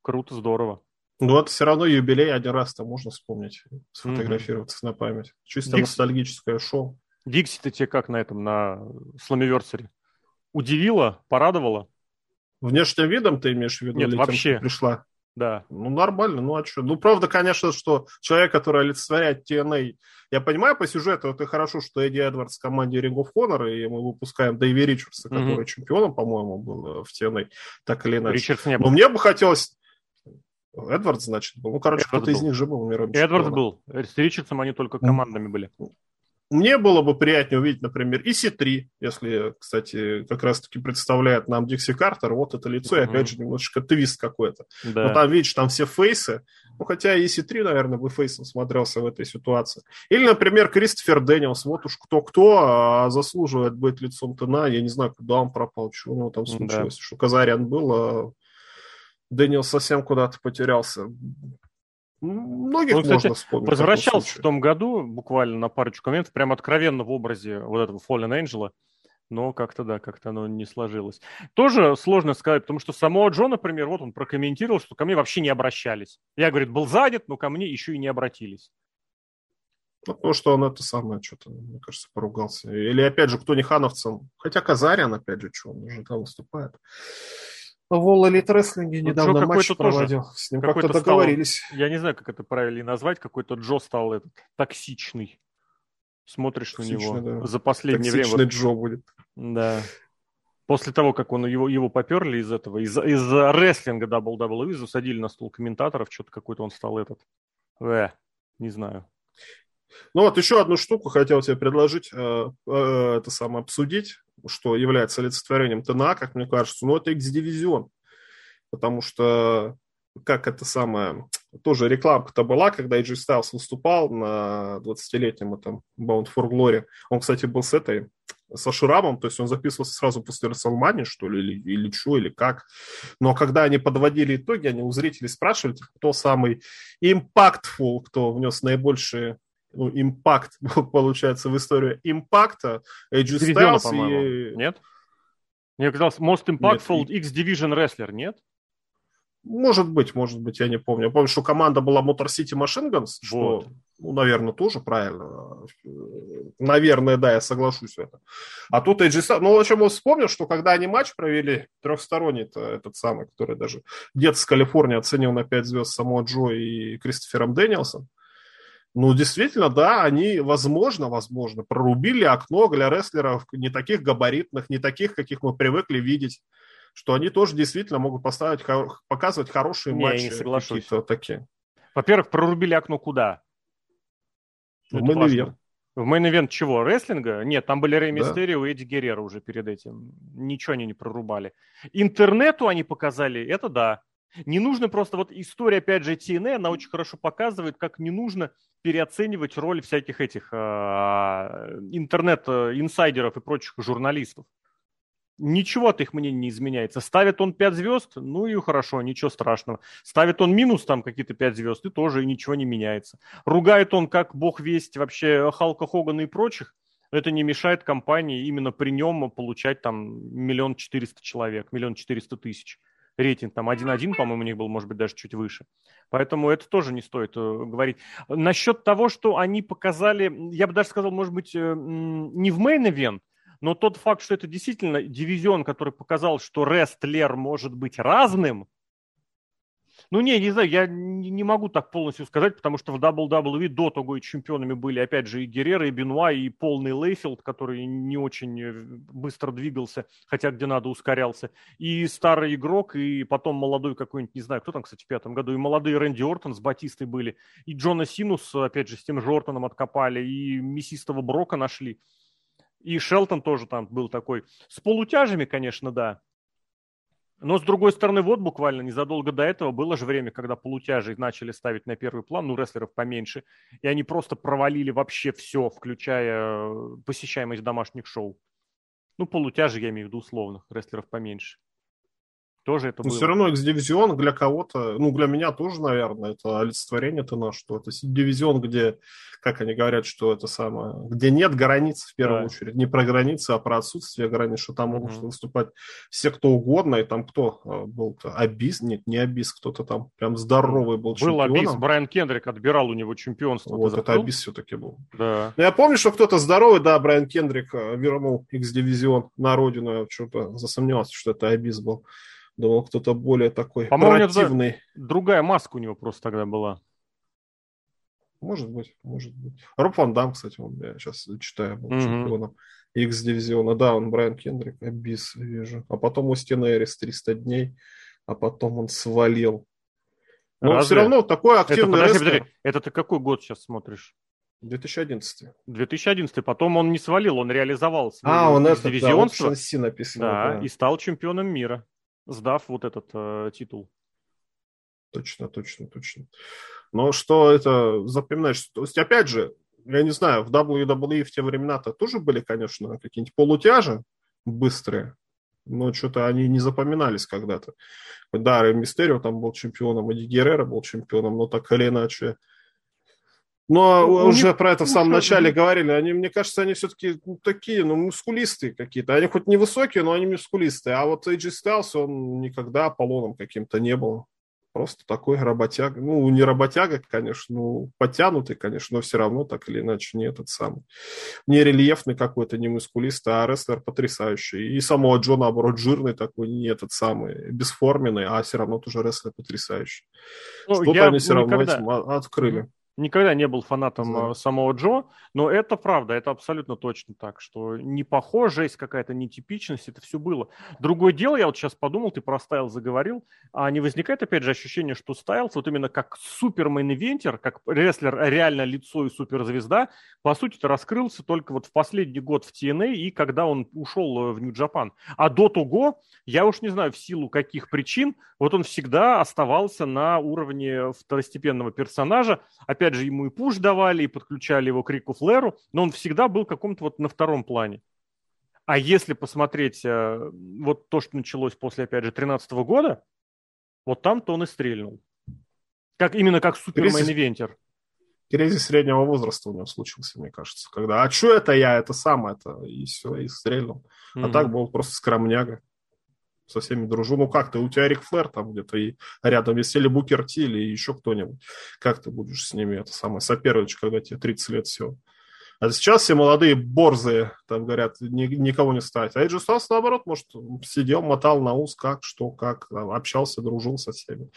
Круто, здорово. Ну, это все равно юбилей один раз-то можно вспомнить, сфотографироваться mm-hmm. на память. Чисто Дикс... ностальгическое шоу. Дикси-то тебе как на этом, на Slammiversary? Удивило? Порадовало? Внешним видом ты имеешь в виду? Нет, вообще. Тем, пришла? Да. Ну, нормально, ну а что? Ну, правда, конечно, что человек, который олицетворяет TNA, я понимаю по сюжету, это хорошо, что Эдди Эдвардс в команде Ring of Honor, и мы выпускаем Дэйви Ричардса, mm-hmm. который чемпионом, по-моему, был э, в TNA, так или иначе. Ричардс не был. Но мне бы хотелось... Эдвардс, значит, был. Ну, короче, кто-то из них же был мировым Эдвардс был. С Ричардсом они только командами были. Мне было бы приятнее увидеть, например, EC3, если, кстати, как раз-таки представляет нам Дикси Картер, вот это лицо, mm-hmm. и опять же немножечко твист какой-то. Да. Но там, видишь, там все фейсы, ну, хотя EC3, наверное, бы face'ом смотрелся в этой ситуации. Или, например, Кристофер Дэниелс, вот уж кто-кто а заслуживает быть лицом ТНА, я не знаю, куда он пропал, что у него там случилось, да. что Казарян был, а Дэниелс совсем куда-то потерялся. Многих Он, кстати, можно вспомнить. Возвращался в, в том году буквально на парочку моментов, прям откровенно в образе вот этого Fallen Angel, но как-то, да, как-то оно не сложилось. Тоже сложно сказать, потому что самого Джо, например, вот он прокомментировал, что ко мне вообще не обращались. Я, говорит, был занят, но ко мне еще и не обратились. Ну, потому что он это самое что-то, мне кажется, поругался. Или, опять же, кто не хановцем. Хотя Казарян, опять же, что, он уже там выступает. В All Elite Wrestling недавно Джо матч проводил. Тоже, С ним как-то договорились. Стал, я не знаю, как это правильно назвать. Какой-то Джо стал этот, токсичный. Смотришь токсичный, на него да. за последнее токсичный время. Джо будет. Да. После того, как он его, его поперли из этого, из, из рестлинга WWE, засадили на стул комментаторов, что-то какой-то он стал этот. Э, не знаю. Ну вот еще одну штуку хотел тебе предложить, э, э, это самое обсудить что является олицетворением ТНА, как мне кажется, ну, это X-дивизион. Потому что, как это самое, тоже рекламка-то была, когда AJ Styles выступал на 20-летнем этом Bound for Glory. Он, кстати, был с этой, со шрамом, то есть он записывался сразу после WrestleMania, что ли, или, или что, или как. Но когда они подводили итоги, они у зрителей спрашивали, кто самый impactful, кто внес наибольшие ну, импакт, получается, в историю импакта AJ Styles и... Нет? Мне казалось, Most Impactful нет. X-Division Wrestler, нет? Может быть, может быть, я не помню. Я помню, что команда была Motor City Machine Guns, вот. что, ну, наверное, тоже правильно. Наверное, да, я соглашусь в этом. А тут AJ Styles... Ну, о чем я вспомнил, что когда они матч провели, трехсторонний этот самый, который даже дед с Калифорнии оценил на 5 звезд само Джо и Кристофером Дэниелсом, ну, действительно, да, они, возможно, возможно, прорубили окно для рестлеров не таких габаритных, не таких, каких мы привыкли видеть, что они тоже действительно могут поставить, показывать хорошие не, матчи. Я не соглашусь. Такие. Во-первых, прорубили окно куда? В main В main event чего? Рестлинга? Нет, там были Рэй Мистерио да. и Эдди Геррера уже перед этим. Ничего они не прорубали. Интернету они показали, это да. Не нужно просто, вот история, опять же, TNA, она очень хорошо показывает, как не нужно переоценивать роль всяких этих э, интернет-инсайдеров и прочих журналистов. Ничего от их мнения не изменяется. Ставит он 5 звезд, ну и хорошо, ничего страшного. Ставит он минус там какие-то 5 звезд, и тоже ничего не меняется. Ругает он как бог весть вообще Халка Хогана и прочих, это не мешает компании именно при нем получать там миллион четыреста человек, миллион четыреста тысяч рейтинг там 1-1, по-моему, у них был, может быть, даже чуть выше. Поэтому это тоже не стоит э, говорить. Насчет того, что они показали, я бы даже сказал, может быть, э, не в main event, но тот факт, что это действительно дивизион, который показал, что рестлер может быть разным, ну, не, не знаю, я не могу так полностью сказать, потому что в WWE до того и чемпионами были, опять же, и Геррера, и Бенуа, и полный Лейфилд, который не очень э, быстро двигался, хотя где надо ускорялся, и старый игрок, и потом молодой какой-нибудь, не знаю, кто там, кстати, в пятом году, и молодые Рэнди Ортон с Батистой были, и Джона Синус, опять же, с тем же Ортоном откопали, и мясистого Брока нашли, и Шелтон тоже там был такой. С полутяжами, конечно, да, но, с другой стороны, вот буквально незадолго до этого было же время, когда полутяжи начали ставить на первый план, ну, рестлеров поменьше, и они просто провалили вообще все, включая э, посещаемость домашних шоу. Ну, полутяжи, я имею в виду условных, рестлеров поменьше. Тоже это Но было. все равно X-дивизион для кого-то, ну, для меня тоже, наверное, это олицетворение это на что. Это дивизион, где, как они говорят, что это самое, где нет границ в первую Да. очередь. Не про границы, а про отсутствие границ, что там могут Мгм. выступать все, кто угодно. И там кто э, был-то? Абис? Нет, не Абис, кто-то там прям здоровый был Был чемпионом. Абис, Брайан Кендрик отбирал у него чемпионство. Вот это? Абис все-таки был. Да. Ну, я помню, что кто-то здоровый, да, Брайан Кендрик э, вернул X-дивизион на родину. Я что-то засомневался, что это Абис был. Думал, кто-то более такой По-моему, это- противный. Другая маска у него просто тогда была. Может быть, может быть. Роб Ван Дам, кстати, он, я сейчас читаю, был Мгм. чемпионом X-дивизиона. Да, он Брайан Кендрик, Абис, вижу. А потом у Стена Эрис 300 дней, а потом он свалил. Но Разве? все равно такой Это, активный подожди, рестлер. подожди, это ты какой год сейчас смотришь? 2011. 2011 потом он не свалил, он реализовал свое А, он это, да, дивизионство, C написано. да, да. и стал чемпионом мира, сдав вот этот э, титул. Точно, точно, точно. Но что это запоминаешь? То есть, опять же, я не знаю, в WWE в те времена-то тоже были, конечно, какие-нибудь полутяжи быстрые, но что-то они не запоминались когда-то. Да, Рэй Мистерио там был чемпионом, Эдди Геррера был чемпионом, но так или иначе. Но Ну, уже про это в самом начале говорили. Они, мне кажется, они все-таки ну, такие, ну, мускулистые какие-то. Они хоть невысокие, но они мускулистые. А вот AJ Styles, он никогда Аполлоном каким-то не был. Просто такой работяга. Ну, не работяга, конечно, ну, подтянутый, конечно, но все равно так или иначе не этот самый. Не рельефный какой-то, не мускулистый, а рестлер потрясающий. И самого Джо, наоборот, жирный такой, не этот самый, бесформенный, а все равно тоже рестлер потрясающий. Ну, Что-то они все равно никогда- этим о- открыли. Никогда не был фанатом Да. э, самого Джо, но это правда, это абсолютно точно так, что непохожесть какая-то, нетипичность, это все было. Другое дело, я вот сейчас подумал, ты про Стайл заговорил, а не возникает опять же ощущение, что Стайлс вот именно как super main eventer, как рестлер, реально лицо и суперзвезда, по сути раскрылся только вот в последний год в TNA и когда он ушел э, в Нью-Джапан. А до того, я уж не знаю в силу каких причин, вот он всегда оставался на уровне второстепенного персонажа, опять же, ему и пуш давали, и подключали его к Рику Флэру, но он всегда был каком-то вот на втором плане. А если посмотреть э, вот то, что началось после, опять же, 13 года, вот там-то он и стрельнул. Как, именно как супермейн-ивентер. Кризис среднего возраста у него случился, мне кажется. Когда, а что это я, это сам это, и все, и стрельнул. А Мгм. так был просто скромняга. Со всеми дружу. Ну как ты, у тебя Рик Флэр там где-то и рядом есть, или Букер Ти, или еще кто-нибудь. Как ты будешь с ними это самое соперничать, когда тебе 30 лет всего? А сейчас все молодые борзые, там говорят, ни- никого не ставить. А Эйджи Стас, наоборот, может, сидел, мотал на ус, как, что, как, там, общался, дружил со всеми.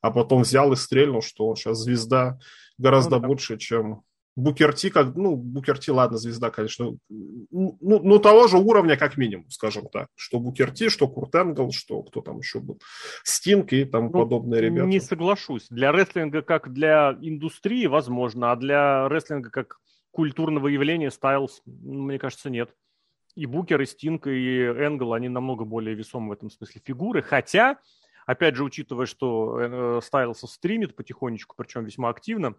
А потом взял и стрельнул, что он сейчас звезда гораздо Ну да. больше, чем Букерти, как, ну, Букерти, ладно, звезда, конечно, ну, ну, того же уровня, как минимум, скажем так. Что Букерти, что Курт Энгл, что кто там еще был, Стинг и тому Ну, подобные ребята. Не соглашусь. Для рестлинга как для индустрии, возможно, а для рестлинга как культурного явления Стайлз, мне кажется, нет. И Букер, и Стинг, и Энгл, они намного более весомы в этом смысле фигуры. Хотя, опять же, учитывая, что э, Стайлз стримит потихонечку, причем весьма активно,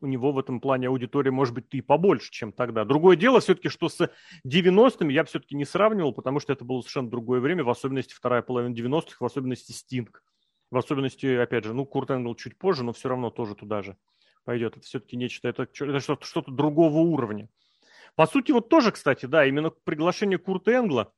у него в этом плане аудитория может быть и побольше, чем тогда. Другое дело все-таки, что с 90-ми я все-таки не сравнивал, потому что это было совершенно другое время, в особенности вторая половина 90-х, в особенности Стинг. В особенности, опять же, ну, Курт Энгл чуть позже, но все равно тоже туда же пойдет. Это все-таки нечто, это, это что-то, что-то другого уровня. По сути, вот тоже, кстати, да, именно приглашение Курта Энгла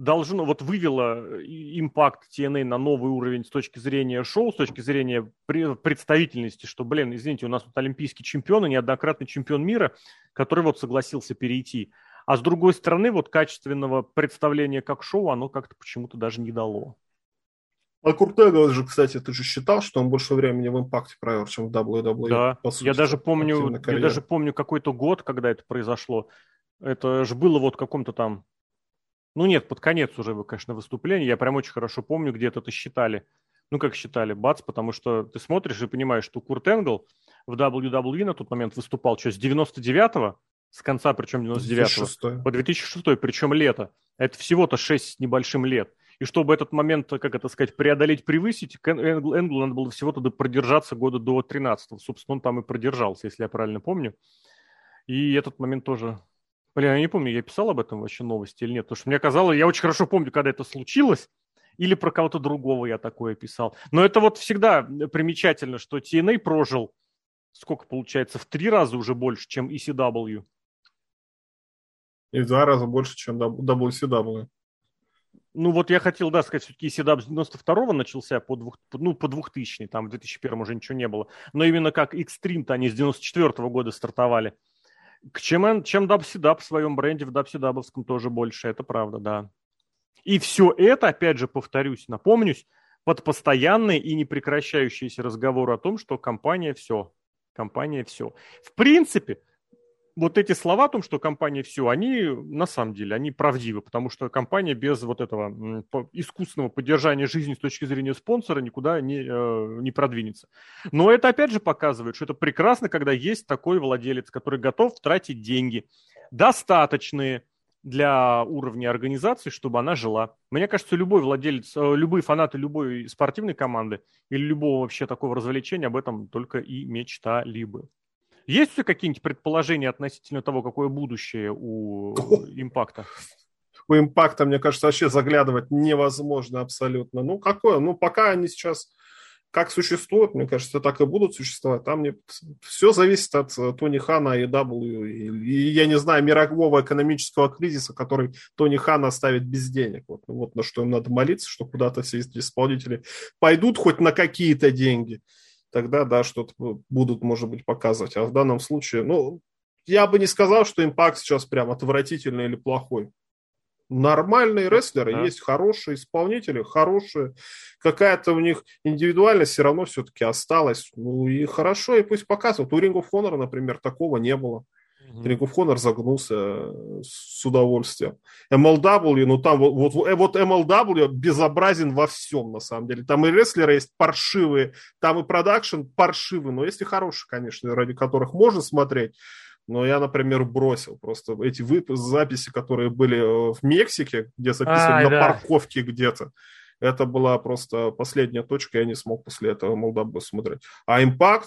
должно, вот вывело импакт TNA на новый уровень с точки зрения шоу, с точки зрения представительности, что, блин, извините, у нас тут олимпийский чемпион и неоднократный чемпион мира, который вот согласился перейти. А с другой стороны, вот качественного представления как шоу оно как-то почему-то даже не дало. А Куртега же, кстати, ты же считал, что он больше времени в импакте провел, чем в WWE. Да, по сути, я даже помню, я даже помню какой-то год, когда это произошло. Это же было вот в каком-то там, ну нет, под конец уже, конечно, выступления. Я прям очень хорошо помню, где это считали. Ну, как считали, бац, потому что ты смотришь и понимаешь, что Курт Энгл в WWE на тот момент выступал что, с 99-го, с конца, причем 99-го, 2006. по 2006 причем лето. Это всего-то 6 с небольшим лет. И чтобы этот момент, как это сказать, преодолеть, превысить, Энглу, Энглу надо было всего-то продержаться года до 13-го. Собственно, он там и продержался, если я правильно помню. И этот момент тоже... Блин, я не помню, я писал об этом вообще новости или нет. Потому что мне казалось, я очень хорошо помню, когда это случилось. или про кого-то другого я такое писал. Но это вот всегда примечательно, что TNA прожил, сколько получается, в три раза уже больше, чем ECW. И в два раза больше, чем WCW. Ну, вот я хотел, да, сказать, все-таки ECW с 92-го начался по, двух, ну, по 2000 там в 2001 уже ничего не было. Но именно как Extreme-то они с 94-го года стартовали. Чем, чем WCW в своем бренде в WCW тоже больше, это правда, да. И все это, опять же, повторюсь, напомнюсь, под постоянный и непрекращающийся разговор о том, что компания все. Компания все. В принципе, вот эти слова о том, что компания все, они на самом деле, они правдивы, потому что компания без вот этого искусственного поддержания жизни с точки зрения спонсора никуда не, э, не продвинется. Но это опять же показывает, что это прекрасно, когда есть такой владелец, который готов тратить деньги достаточные для уровня организации, чтобы она жила. Мне кажется, любой владелец, э, любые фанаты любой спортивной команды или любого вообще такого развлечения об этом только и мечтали бы. Есть у какие-нибудь предположения относительно того, какое будущее у импакта? У импакта, мне кажется, вообще заглядывать невозможно абсолютно. Ну, какое? Ну, пока они сейчас как существуют, мне кажется, так и будут существовать. Там не... все зависит от э, Тони Хана и W. И, и, я не знаю, мирового экономического кризиса, который Тони Хана оставит без денег. Вот, вот на что им надо молиться, что куда-то все исполнители пойдут хоть на какие-то деньги тогда, да, что-то будут, может быть, показывать. А в данном случае, ну, я бы не сказал, что импакт сейчас прям отвратительный или плохой. Нормальные рестлеры, да. есть хорошие исполнители, хорошие. Какая-то у них индивидуальность все равно все-таки осталась. Ну и хорошо, и пусть показывают. У Ring of Honor, например, такого не было. Ring of Honor загнулся э, с удовольствием. MLW, ну там вот, вот, э, вот MLW безобразен во всем, на самом деле. Там и рестлеры есть паршивые, там и продакшн паршивый, но есть и хорошие, конечно, ради которых можно смотреть. Но я, например, бросил просто эти выпуски, записи, которые были э, в Мексике, где записывали а, на да. парковке где-то. Это была просто последняя точка, я не смог после этого MLW смотреть. А Impact,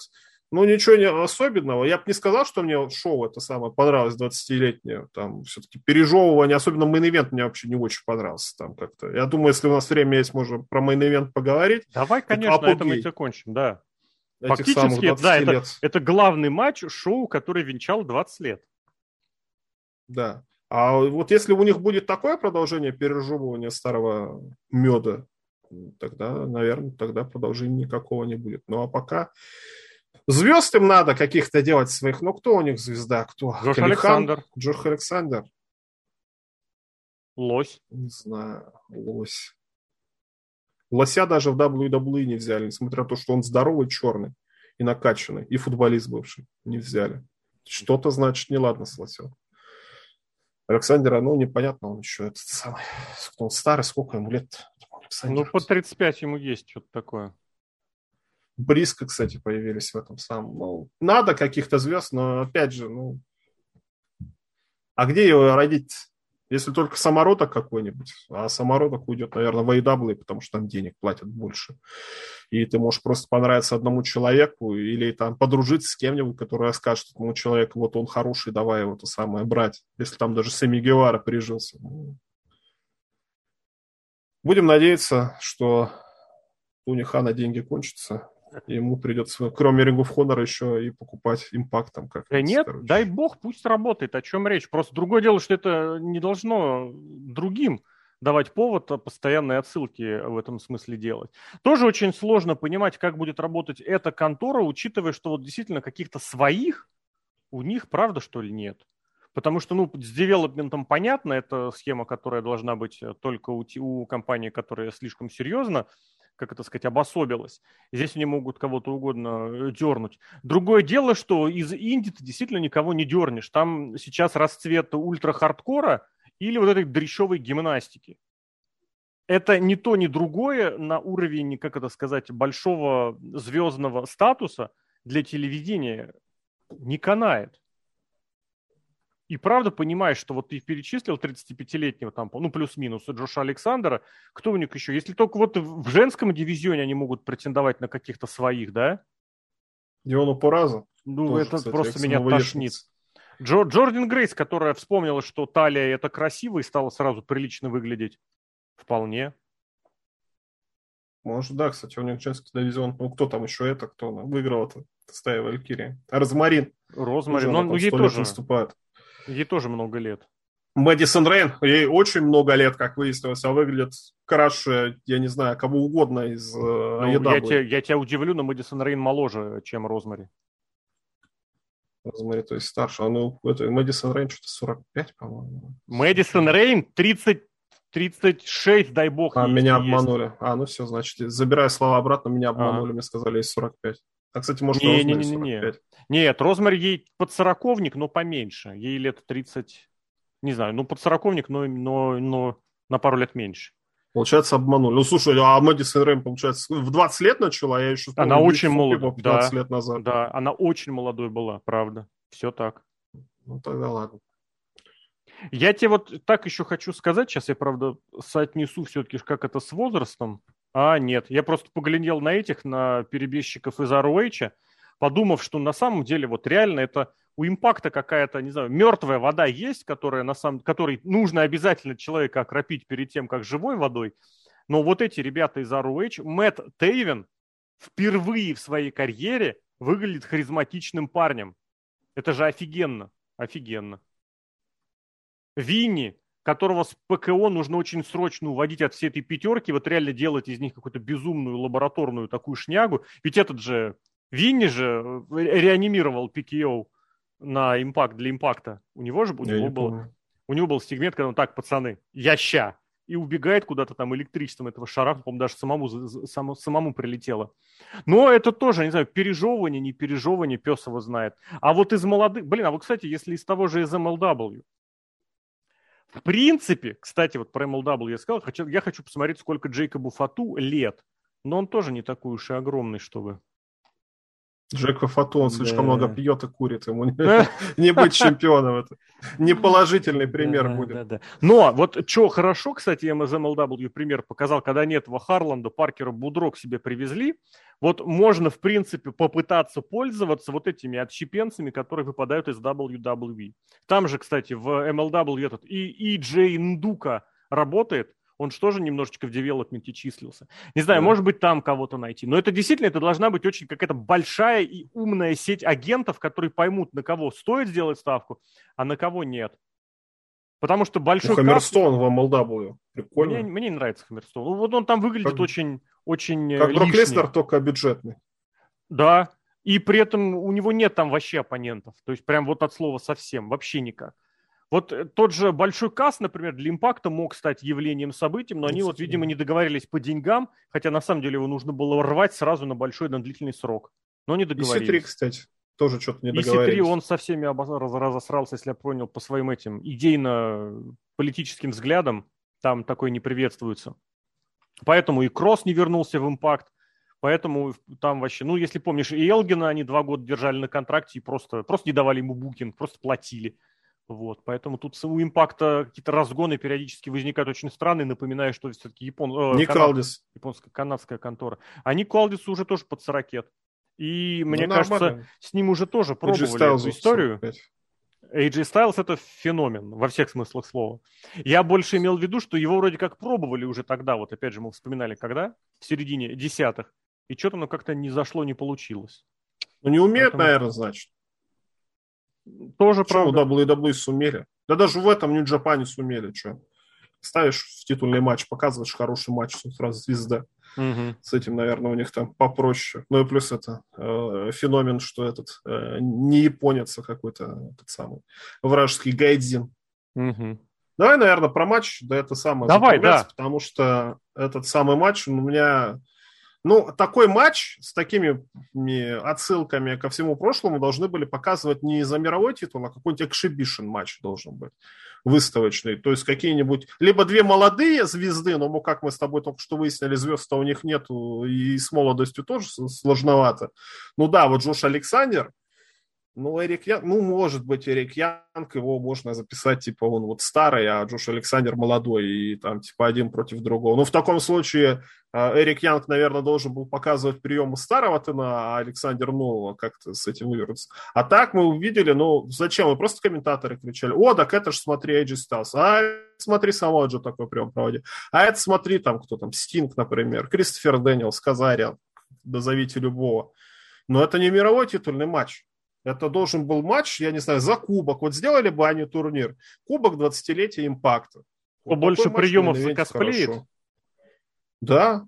ну, ничего не особенного. Я бы не сказал, что мне шоу это самое понравилось 20-летнее. Там все-таки пережевывание, особенно main event мне вообще не очень понравился. Там как-то. Я думаю, если у нас время есть, можно про main event поговорить. Давай, конечно, на этом мы закончим, да. Фактически, да, это, это главный матч шоу, который венчал 20 лет. Да. А вот если у них будет такое продолжение пережевывания старого меда, тогда, наверное, тогда продолжения никакого не будет. Ну а пока Звезд им надо каких-то делать своих. Ну, кто у них звезда? Кто? Джош Калихан? Александр. Джош Александр. Лось. Не знаю, лось. Лося даже в WWE не взяли, несмотря на то, что он здоровый, черный и накачанный, и футболист бывший. Не взяли. Что-то, значит, неладно с лосем. Александр, ну, непонятно, он еще этот самый... Он старый, сколько ему лет? Ну, по 35 ему есть что-то такое. Близко, кстати, появились в этом самом. Ну, надо каких-то звезд, но опять же, ну, а где его родить? Если только самородок какой-нибудь, а самородок уйдет, наверное, в AEW, потому что там денег платят больше. И ты можешь просто понравиться одному человеку или там подружиться с кем-нибудь, который скажет этому человеку, вот он хороший, давай его то самое брать. Если там даже Сами Гевара прижился. Ну. Будем надеяться, что у Нихана деньги кончатся, ему придется, кроме Ring of Honor, еще и покупать импакт там как Да нет, короче. дай бог, пусть работает, о чем речь. Просто другое дело, что это не должно другим давать повод а постоянные отсылки в этом смысле делать. Тоже очень сложно понимать, как будет работать эта контора, учитывая, что вот действительно каких-то своих у них, правда, что ли, нет. Потому что, ну, с девелопментом понятно, это схема, которая должна быть только у, у компании, которая слишком серьезно как это сказать, обособилась. здесь они могут кого-то угодно э, дернуть. Другое дело, что из Инди ты действительно никого не дернешь. Там сейчас расцвет ультра-хардкора или вот этой дрещевой гимнастики. Это ни то, ни другое на уровень, как это сказать, большого звездного статуса для телевидения не канает и правда понимаешь, что вот ты перечислил 35-летнего там, ну, плюс-минус Джоша Александра, кто у них еще? Если только вот в женском дивизионе они могут претендовать на каких-то своих, да? Диону Пораза. Ну, Тоже, это кстати, просто меня тошнит. Джо, Джордан Грейс, которая вспомнила, что талия это красиво и стала сразу прилично выглядеть. Вполне. Может, да, кстати, у них женский дивизион. Ну, кто там еще это, кто выиграл это? Стая Валькирия. Розмарин. Розмарин, ну, ну ей тоже, выступает. Ей тоже много лет. Мэдисон Рейн, ей очень много лет, как выяснилось, а выглядит краше, я не знаю, кого угодно из э, ну, я, тебя, я тебя удивлю, но Мэдисон Рейн моложе, чем Розмари. Розмари, то есть старше. А ну, это, Мэдисон Рейн что-то 45, по-моему. Мэдисон Рейн 30, 36, дай бог. А, меня обманули. Есть. А, ну все, значит, забирая слова обратно, меня обманули, а. мне сказали, есть 45. А, кстати, может, не, не, не, не, не. Нет, Розмари ей под сороковник, но поменьше. Ей лет 30, не знаю, ну под сороковник, но, но, но на пару лет меньше. Получается, обманули. Ну, слушай, а Мэдисон Рэм, получается, в 20 лет начала, а я еще... Она очень молодая. 15 да, лет назад. Да, она очень молодой была, правда. Все так. Ну, тогда ладно. Я тебе вот так еще хочу сказать, сейчас я, правда, соотнесу все-таки, как это с возрастом. А, нет, я просто поглядел на этих, на перебежчиков из ROH, подумав, что на самом деле вот реально это у импакта какая-то, не знаю, мертвая вода есть, которая на самом, которой нужно обязательно человека окропить перед тем, как живой водой. Но вот эти ребята из ROH, Мэтт Тейвен впервые в своей карьере выглядит харизматичным парнем. Это же офигенно, офигенно. Винни, которого с ПКО нужно очень срочно уводить от всей этой пятерки, вот реально делать из них какую-то безумную лабораторную такую шнягу. Ведь этот же Винни же э, реанимировал ПКО на импакт для импакта. У него же у него, был, у него был сегмент, когда он так, пацаны, я ща. И убегает куда-то там электричеством этого шара, по-моему, даже самому, самому, самому прилетело. Но это тоже, не знаю, пережевывание, не пережевывание, пес его знает. А вот из молодых... Блин, а вот, кстати, если из того же из MLW, в принципе, кстати, вот про MLW я сказал, хочу, я хочу посмотреть, сколько Джейкобу Фату лет. Но он тоже не такой уж и огромный, чтобы... Джека Фату, он слишком много пьет и курит, ему не быть чемпионом. Это неположительный пример будет. Но вот что хорошо, кстати, MSMLW пример показал, когда нет этого Харланда, Паркера, Будро к себе привезли, вот можно, в принципе, попытаться пользоваться вот этими отщепенцами, которые выпадают из WWE. Там же, кстати, в MLW этот и, и Джей Ндука работает, он же тоже немножечко в девелопменте числился. Не знаю, да. может быть, там кого-то найти. Но это действительно, это должна быть очень какая-то большая и умная сеть агентов, которые поймут, на кого стоит сделать ставку, а на кого нет. Потому что большой... Ну, Хаммерстоун в MLW. Прикольно. Мне, мне не нравится Хаммерстоун. Ну, вот он там выглядит как, очень, очень Как Брок Леснер, только бюджетный. Да. И при этом у него нет там вообще оппонентов. То есть прям вот от слова совсем. Вообще никак. Вот э, тот же большой касс, например, для импакта мог стать явлением событием, но они вот, видимо, не договорились по деньгам, хотя на самом деле его нужно было рвать сразу на большой, на длительный срок. Но не договорились. И C3, кстати, тоже что-то не договорились. И C3 он со всеми разосрался, если я понял, по своим этим идейно-политическим взглядам. Там такой не приветствуется. Поэтому и Кросс не вернулся в импакт. Поэтому там вообще, ну, если помнишь, и Элгина они два года держали на контракте и просто, просто не давали ему букинг, просто платили. Вот, поэтому тут у импакта какие-то разгоны периодически возникают очень странные, напоминаю, что все-таки Япон... Ник Алдис. Японская канадская контора. А Ник уже тоже под 40 И мне ну, кажется, нормально. с ним уже тоже пробовали эту историю. 45. AJ Styles это феномен во всех смыслах слова. Я больше имел в виду, что его вроде как пробовали уже тогда, вот опять же мы вспоминали, когда? В середине десятых. И что-то оно как-то не зашло, не получилось. Ну не умеют, Поэтому... наверное, значит. Тоже Почему правда. WWE сумели? Да даже в этом Нью-Джапане сумели. Что? Ставишь в титульный матч, показываешь хороший матч, сразу звезда. Угу. С этим, наверное, у них там попроще. Ну и плюс это э, феномен, что этот э, не японец, а какой-то этот самый вражеский гайдзин. Угу. Давай, наверное, про матч, да это самое. Давай, да. Потому что этот самый матч у меня ну, такой матч с такими отсылками ко всему прошлому должны были показывать не за мировой титул, а какой-нибудь экшибишн матч должен быть выставочный. То есть какие-нибудь... Либо две молодые звезды, но как мы с тобой только что выяснили, звезд-то у них нету, и с молодостью тоже сложновато. Ну да, вот Джош Александр, Ну, Эрик Янг, ну, может быть, Эрик Янг, его можно записать, типа, он вот старый, а Джош Александр молодой, и там, типа, один против другого. Ну, в таком случае э, Эрик Янг, наверное, должен был показывать приемы старого TNA, а Александр нового как-то с этим вывернуться. А так мы увидели, ну, зачем? Мы просто комментаторы кричали, о, так это ж смотри, Эйджей Стайлс, а смотри, Самоа Джо такой прием проводит, а это смотри, там, кто там, Стинг, например, Кристофер Дэниелс, Казариан, назовите любого. Но это не мировой титульный матч. Это должен был матч, я не знаю, за кубок. Вот сделали бы они турнир. Кубок 20-летия Impact'а. Вот больше приемов закосплеит? Да.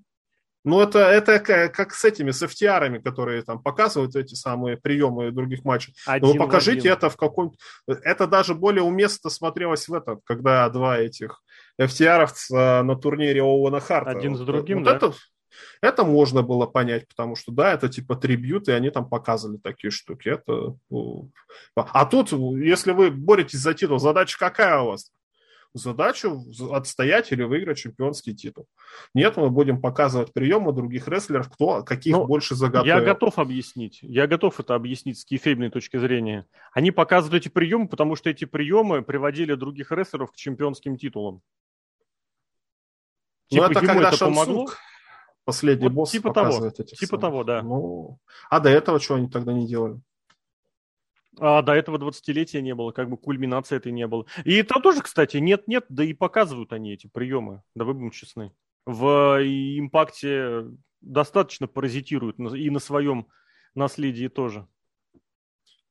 Ну, это, это как с этими, с FTR, которые там показывают эти самые приемы других матчей. Один Но покажите это в каком Это даже более уместно смотрелось в этот, когда два этих FTR на турнире Оуэна Харта. Один за другим, вот да? Это, это можно было понять, потому что, да, это типа трибют, и они там показывали такие штуки. Это... Ну, а тут, если вы боретесь за титул, задача какая у вас? Задачу отстоять или выиграть чемпионский титул. Нет, мы будем показывать приемы других рестлеров, кто каких Но ну, больше заготовил. Я готов объяснить. Я готов это объяснить с кейфейбной точки зрения. Они показывают эти приемы, потому что эти приемы приводили других рестлеров к чемпионским титулам. Ну, типа, это когда это помогло? Последний вот босс типа того, Типа самые. того, да. Ну, а до этого что они тогда не делали? А до этого 20-летия не было, как бы кульминации этой не было. И там тоже, кстати, нет-нет, да и показывают они эти приемы, да вы будем честны. В импакте достаточно паразитируют и на своем наследии тоже.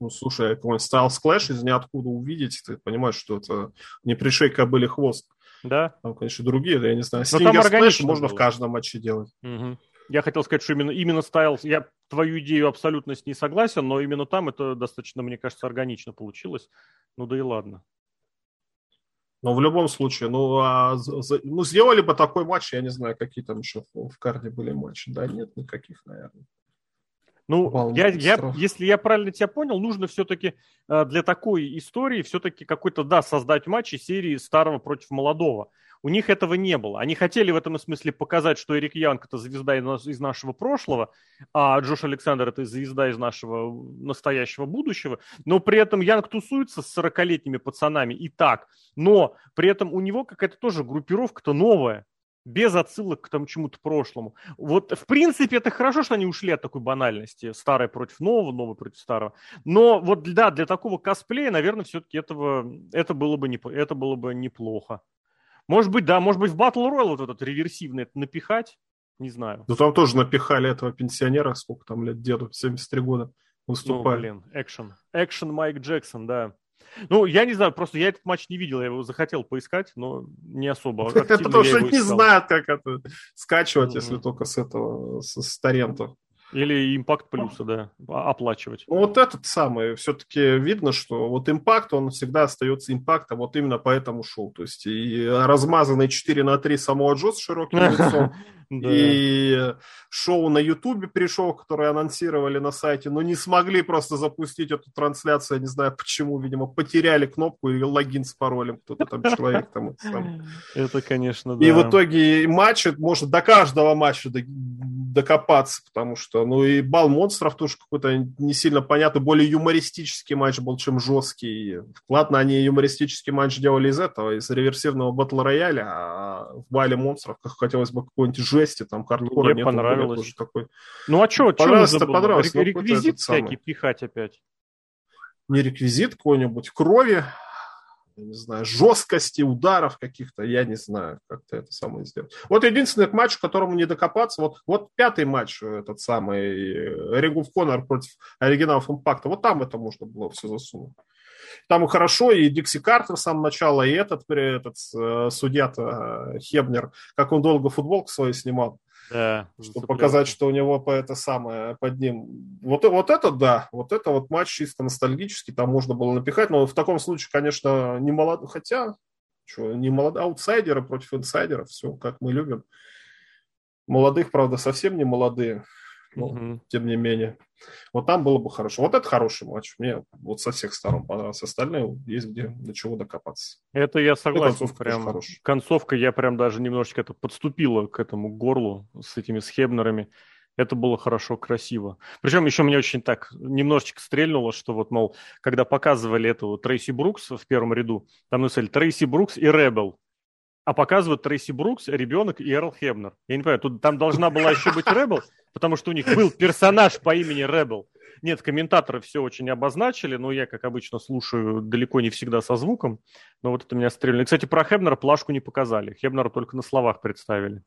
Ну, слушай, какой-нибудь Styles Clash из ниоткуда увидеть, ты понимаешь, что это не пришей кобыли хвост. Да. Там, конечно, другие, я не знаю. Стингер Сплэш можно было. в каждом матче делать. Угу. Я хотел сказать, что именно, именно Стайлз, я твою идею абсолютно с ней согласен, но именно там это достаточно, мне кажется, органично получилось. Ну да и ладно. Но в любом случае, ну, а, ну, сделали бы такой матч, я не знаю, какие там еще в карте были матчи. Да, нет никаких, наверное. Ну, я, я, если я правильно тебя понял, нужно все-таки э, для такой истории все-таки какой-то, да, создать матч из серии старого против молодого. У них этого не было. Они хотели в этом смысле показать, что Эрик Янг это звезда из нашего прошлого, а Джош Александр это звезда из нашего настоящего будущего. Но при этом Янг тусуется с 40-летними пацанами и так. Но при этом у него какая-то тоже группировка-то новая без отсылок к тому чему-то прошлому. Вот, в принципе, это хорошо, что они ушли от такой банальности. Старое против нового, новое против старого. Но вот, да, для такого косплея, наверное, все-таки этого, это, было бы не, это было бы неплохо. Может быть, да, может быть, в Battle Royale вот этот реверсивный это напихать, не знаю. Ну, там тоже напихали этого пенсионера, сколько там лет деду, 73 года выступали. Ну, блин, экшен. Экшен Майк Джексон, да. Ну, я не знаю, просто я этот матч не видел, я его захотел поискать, но не особо Это потому что не знают, как это скачивать, если только с этого, с торрента. Или импакт плюса, да, оплачивать. Ну, вот этот самый, все-таки видно, что вот импакт, он всегда остается импактом вот именно по этому шоу. То есть и размазанный 4 на 3 Самоа Джо с широким лицом, и шоу на Ютубе пришел, которое анонсировали на сайте, но не смогли просто запустить эту трансляцию, я не знаю почему, видимо, потеряли кнопку и логин с паролем, кто-то там человек там. Это, конечно, да. И в итоге матч, может до каждого матча докопаться, потому что, ну и бал монстров тоже какой-то не сильно понятный, более юмористический матч был, чем жесткий. Ладно, они юмористический матч делали из этого, из реверсивного батл рояля, а в бале монстров как хотелось бы какой-нибудь жести, там хардкора Мне нет. понравилось. Тоже такой... Ну а что, понравилось, что понравилось. Рек- реквизит всякий пихать опять. Не реквизит какой-нибудь, крови, я не знаю, жесткости ударов каких-то, я не знаю, как-то это самое сделать. Вот единственный матч, к которому не докопаться, вот, вот пятый матч, этот самый Ring of Honor против оригиналов Импакта, вот там это можно было все засунуть. Там и хорошо, и Дикси Картер с самого начала, и этот, этот э, судья-то э, Хебнер, как он долго футболку свою снимал. Да, чтобы показать, что у него по это самое под ним. Вот, вот это да, вот это вот матч чисто ностальгический, там можно было напихать, но в таком случае, конечно, не молод, хотя что, не молод... аутсайдеры против инсайдеров, все как мы любим. Молодых, правда, совсем не молодые. Но, угу. тем не менее. Вот там было бы хорошо. Вот это хороший матч. Мне вот со всех сторон понравился. Остальные есть где до чего докопаться. Это я согласен. концовка прям, концовка я прям даже немножечко это подступила к этому горлу с этими схебнерами. Это было хорошо, красиво. Причем еще мне очень так немножечко стрельнуло, что вот, мол, когда показывали эту Трейси Брукс в первом ряду, там написали Трейси Брукс и Ребел. А показывают Трейси Брукс, ребенок и Эрл Хебнер. Я не понимаю, тут там должна была еще быть Ребел, потому что у них был персонаж по имени Ребел. Нет, комментаторы все очень обозначили, но я, как обычно, слушаю далеко не всегда со звуком. Но вот это меня стрельнуло. кстати, про Хебнера плашку не показали. Хебнера только на словах представили.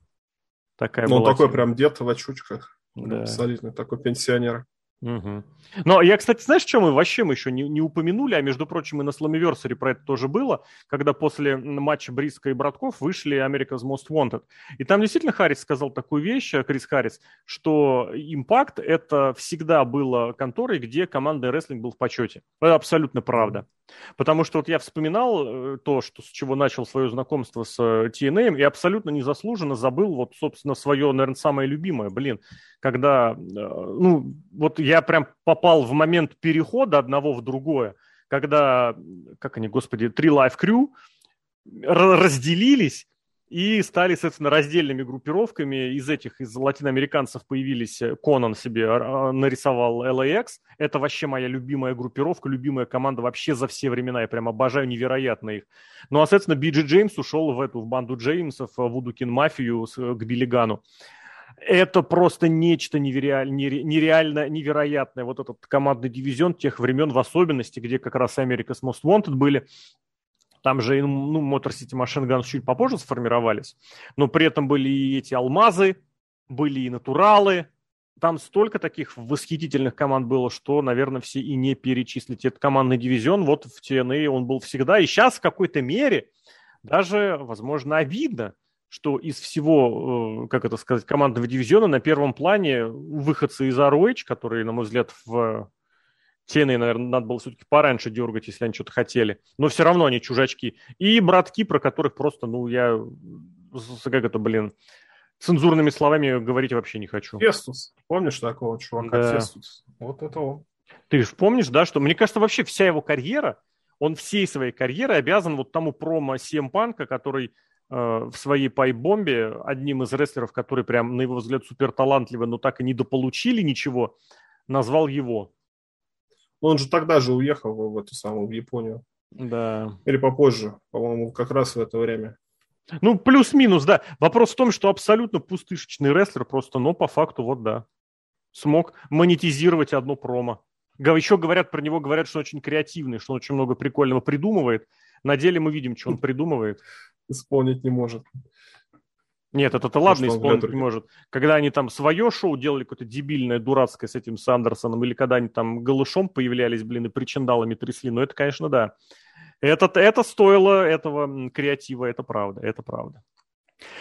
Такая ну, он такой прям дед в очучках. Да. Абсолютно такой пенсионер. Угу. Но я, кстати, знаешь, что мы вообще мы еще не, не упомянули, а между прочим, и на Slammiversary про это тоже было, когда после матча Бриска и Братков вышли America's Most Wanted. И там действительно Харрис сказал такую вещь, э, Крис Харрис, что Impact это всегда было конторой, где команда рестлинг был в почете. Это абсолютно правда. Потому что вот я вспоминал э, то, что, с чего начал свое знакомство с TNA, э, и абсолютно незаслуженно забыл вот, собственно, свое, наверное, самое любимое. Блин, когда, э, ну, вот я прям попал в момент перехода одного в другое, когда, как они, господи, три Life Crew разделились, и стали, соответственно, раздельными группировками. Из этих, из латиноамериканцев появились, э, Конан себе а, нарисовал LAX. Это вообще моя любимая группировка, любимая команда вообще за все времена. Я прям обожаю невероятно их. Ну, а, соответственно, Биджи Джеймс ушел в эту, в банду Джеймсов, в Вудукин Мафию э, к Биллигану. Это просто нечто невероятно, нереально невероятное. Вот этот командный дивизион тех времен, в особенности, где как раз America's Most Wanted были, там же, ну, Motor City Machine Guns чуть попозже сформировались, но при этом были и эти алмазы, были и натуралы. Там столько таких восхитительных команд было, что, наверное, все и не перечислить. Этот командный дивизион, вот в TNA он был всегда. И сейчас в какой-то мере даже, возможно, обидно, что из всего, э, как это сказать, командного дивизиона на первом плане выходцы из ROH, которые, на мой взгляд, в Тены, наверное, надо было все-таки пораньше дергать, если они что-то хотели. Но все равно они чужачки. И братки, про которых просто, ну, я... Как это, блин... Цензурными словами говорить вообще не хочу. Фестус. Помнишь такого чувака? Да. Фестус. Вот это он. Ты же помнишь, да, что, мне кажется, вообще вся его карьера, он всей своей карьерой обязан вот тому промо СМ Панка, который э, в своей пайбомбе одним из рестлеров, который прям, на его взгляд, супер талантливый, но так и не дополучили ничего, назвал его. Он же тогда же уехал в, в эту самую, в Японию. Да. Или попозже, по-моему, как раз в это время. Ну, плюс-минус, да. Вопрос в том, что абсолютно пустышечный рестлер просто, но по факту вот да. Смог монетизировать одно промо. Еще говорят про него, говорят, что он очень креативный, что он очень много прикольного придумывает. На деле мы видим, что он придумывает. Исполнить не может. Нет, это-то ладно исполнить не может. Когда они там свое шоу делали, какое-то дебильное, дурацкое с этим Сандерсоном, или когда они там голышом появлялись, блин, и причиндалами трясли, ну это, конечно, да. Это, это стоило этого креатива, это правда, это правда.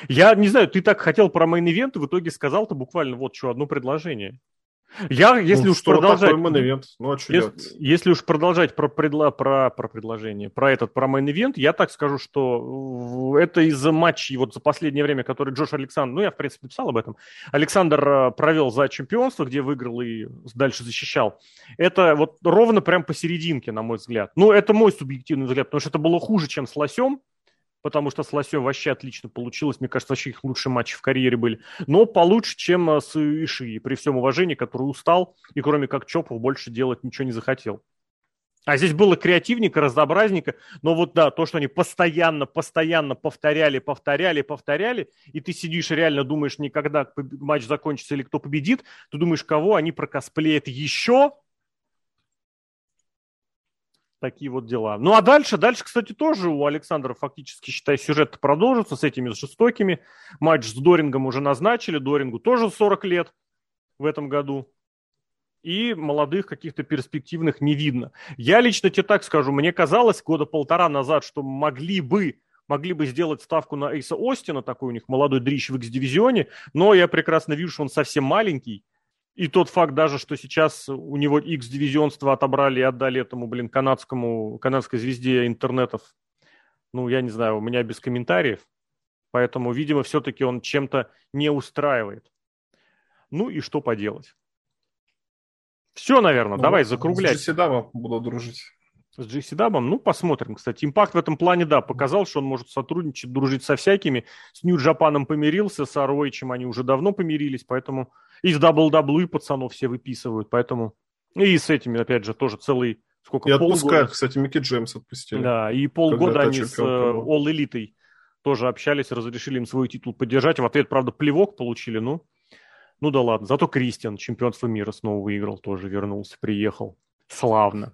Я не знаю, ты так хотел про main event, и в итоге сказал-то буквально вот что, одно предложение. Я, если ну, уж продолжать... Main ну, а если, если уж продолжать про, предла, про, про предложение, про этот, про main event, я так скажу, что это из-за матчей вот за последнее время, который Джош Александр, ну, я, в принципе, писал об этом, Александр э, провел за чемпионство, где выиграл и дальше защищал. Это вот ровно прям посерединке, на мой взгляд. Ну, это мой субъективный взгляд, потому что это было хуже, чем с Лосем, потому что с Лосем вообще отлично получилось. Мне кажется, вообще их лучшие матчи в карьере были. Но получше, чем э, с Иши, при всем уважении, который устал и кроме как чопов больше делать ничего не захотел. А здесь было креативненько, разнообразненько, но вот да, то, что они постоянно, постоянно повторяли, повторяли, повторяли, и ты сидишь реально думаешь, никогда матч закончится или кто победит, ты думаешь, кого они прокосплеят еще, такие вот дела. Ну а дальше, дальше, кстати, тоже у Александра фактически, считай, сюжет продолжится с этими жестокими. Матч с Дорингом уже назначили, Дорингу тоже 40 лет в этом году. И молодых каких-то перспективных не видно. Я лично тебе так скажу, мне казалось года полтора назад, что могли бы могли бы сделать ставку на Эйса Остина, такой у них молодой дрищ в X-дивизионе, но я прекрасно вижу, что он совсем маленький, и тот факт даже, что сейчас у него X-дивизионство отобрали и отдали этому, блин, канадскому, канадской звезде интернетов, ну, я не знаю, у меня без комментариев. Поэтому, видимо, все-таки он чем-то не устраивает. Ну и что поделать? Все, наверное, ну, давай закруглять. С GC буду дружить. С GC Дабом? Ну, посмотрим. Кстати, импакт в этом плане, да, показал, что он может сотрудничать, дружить со всякими. С Нью-Джапаном помирился, с Аруэйчем они уже давно помирились, поэтому Из WWE пацанов все выписывают, поэтому... И с этими, опять же, тоже целый... Сколько, и отпускают, кстати, Микки Джеймс отпустили. Да, и полгода они с э, All Elite тоже общались, разрешили им свой титул поддержать. В ответ, правда, плевок получили, ну, ну да ладно. Зато Кристиан чемпионство мира снова выиграл, тоже вернулся, приехал. Славно.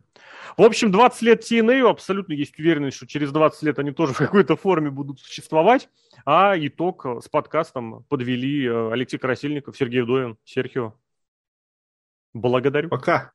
В общем, 20 лет TNA, абсолютно есть уверенность, что через 20 лет они тоже в какой-то форме будут существовать. А итог с подкастом подвели э, Алексей Красильников, Сергей Вдовин, Серхио. Благодарю. Пока.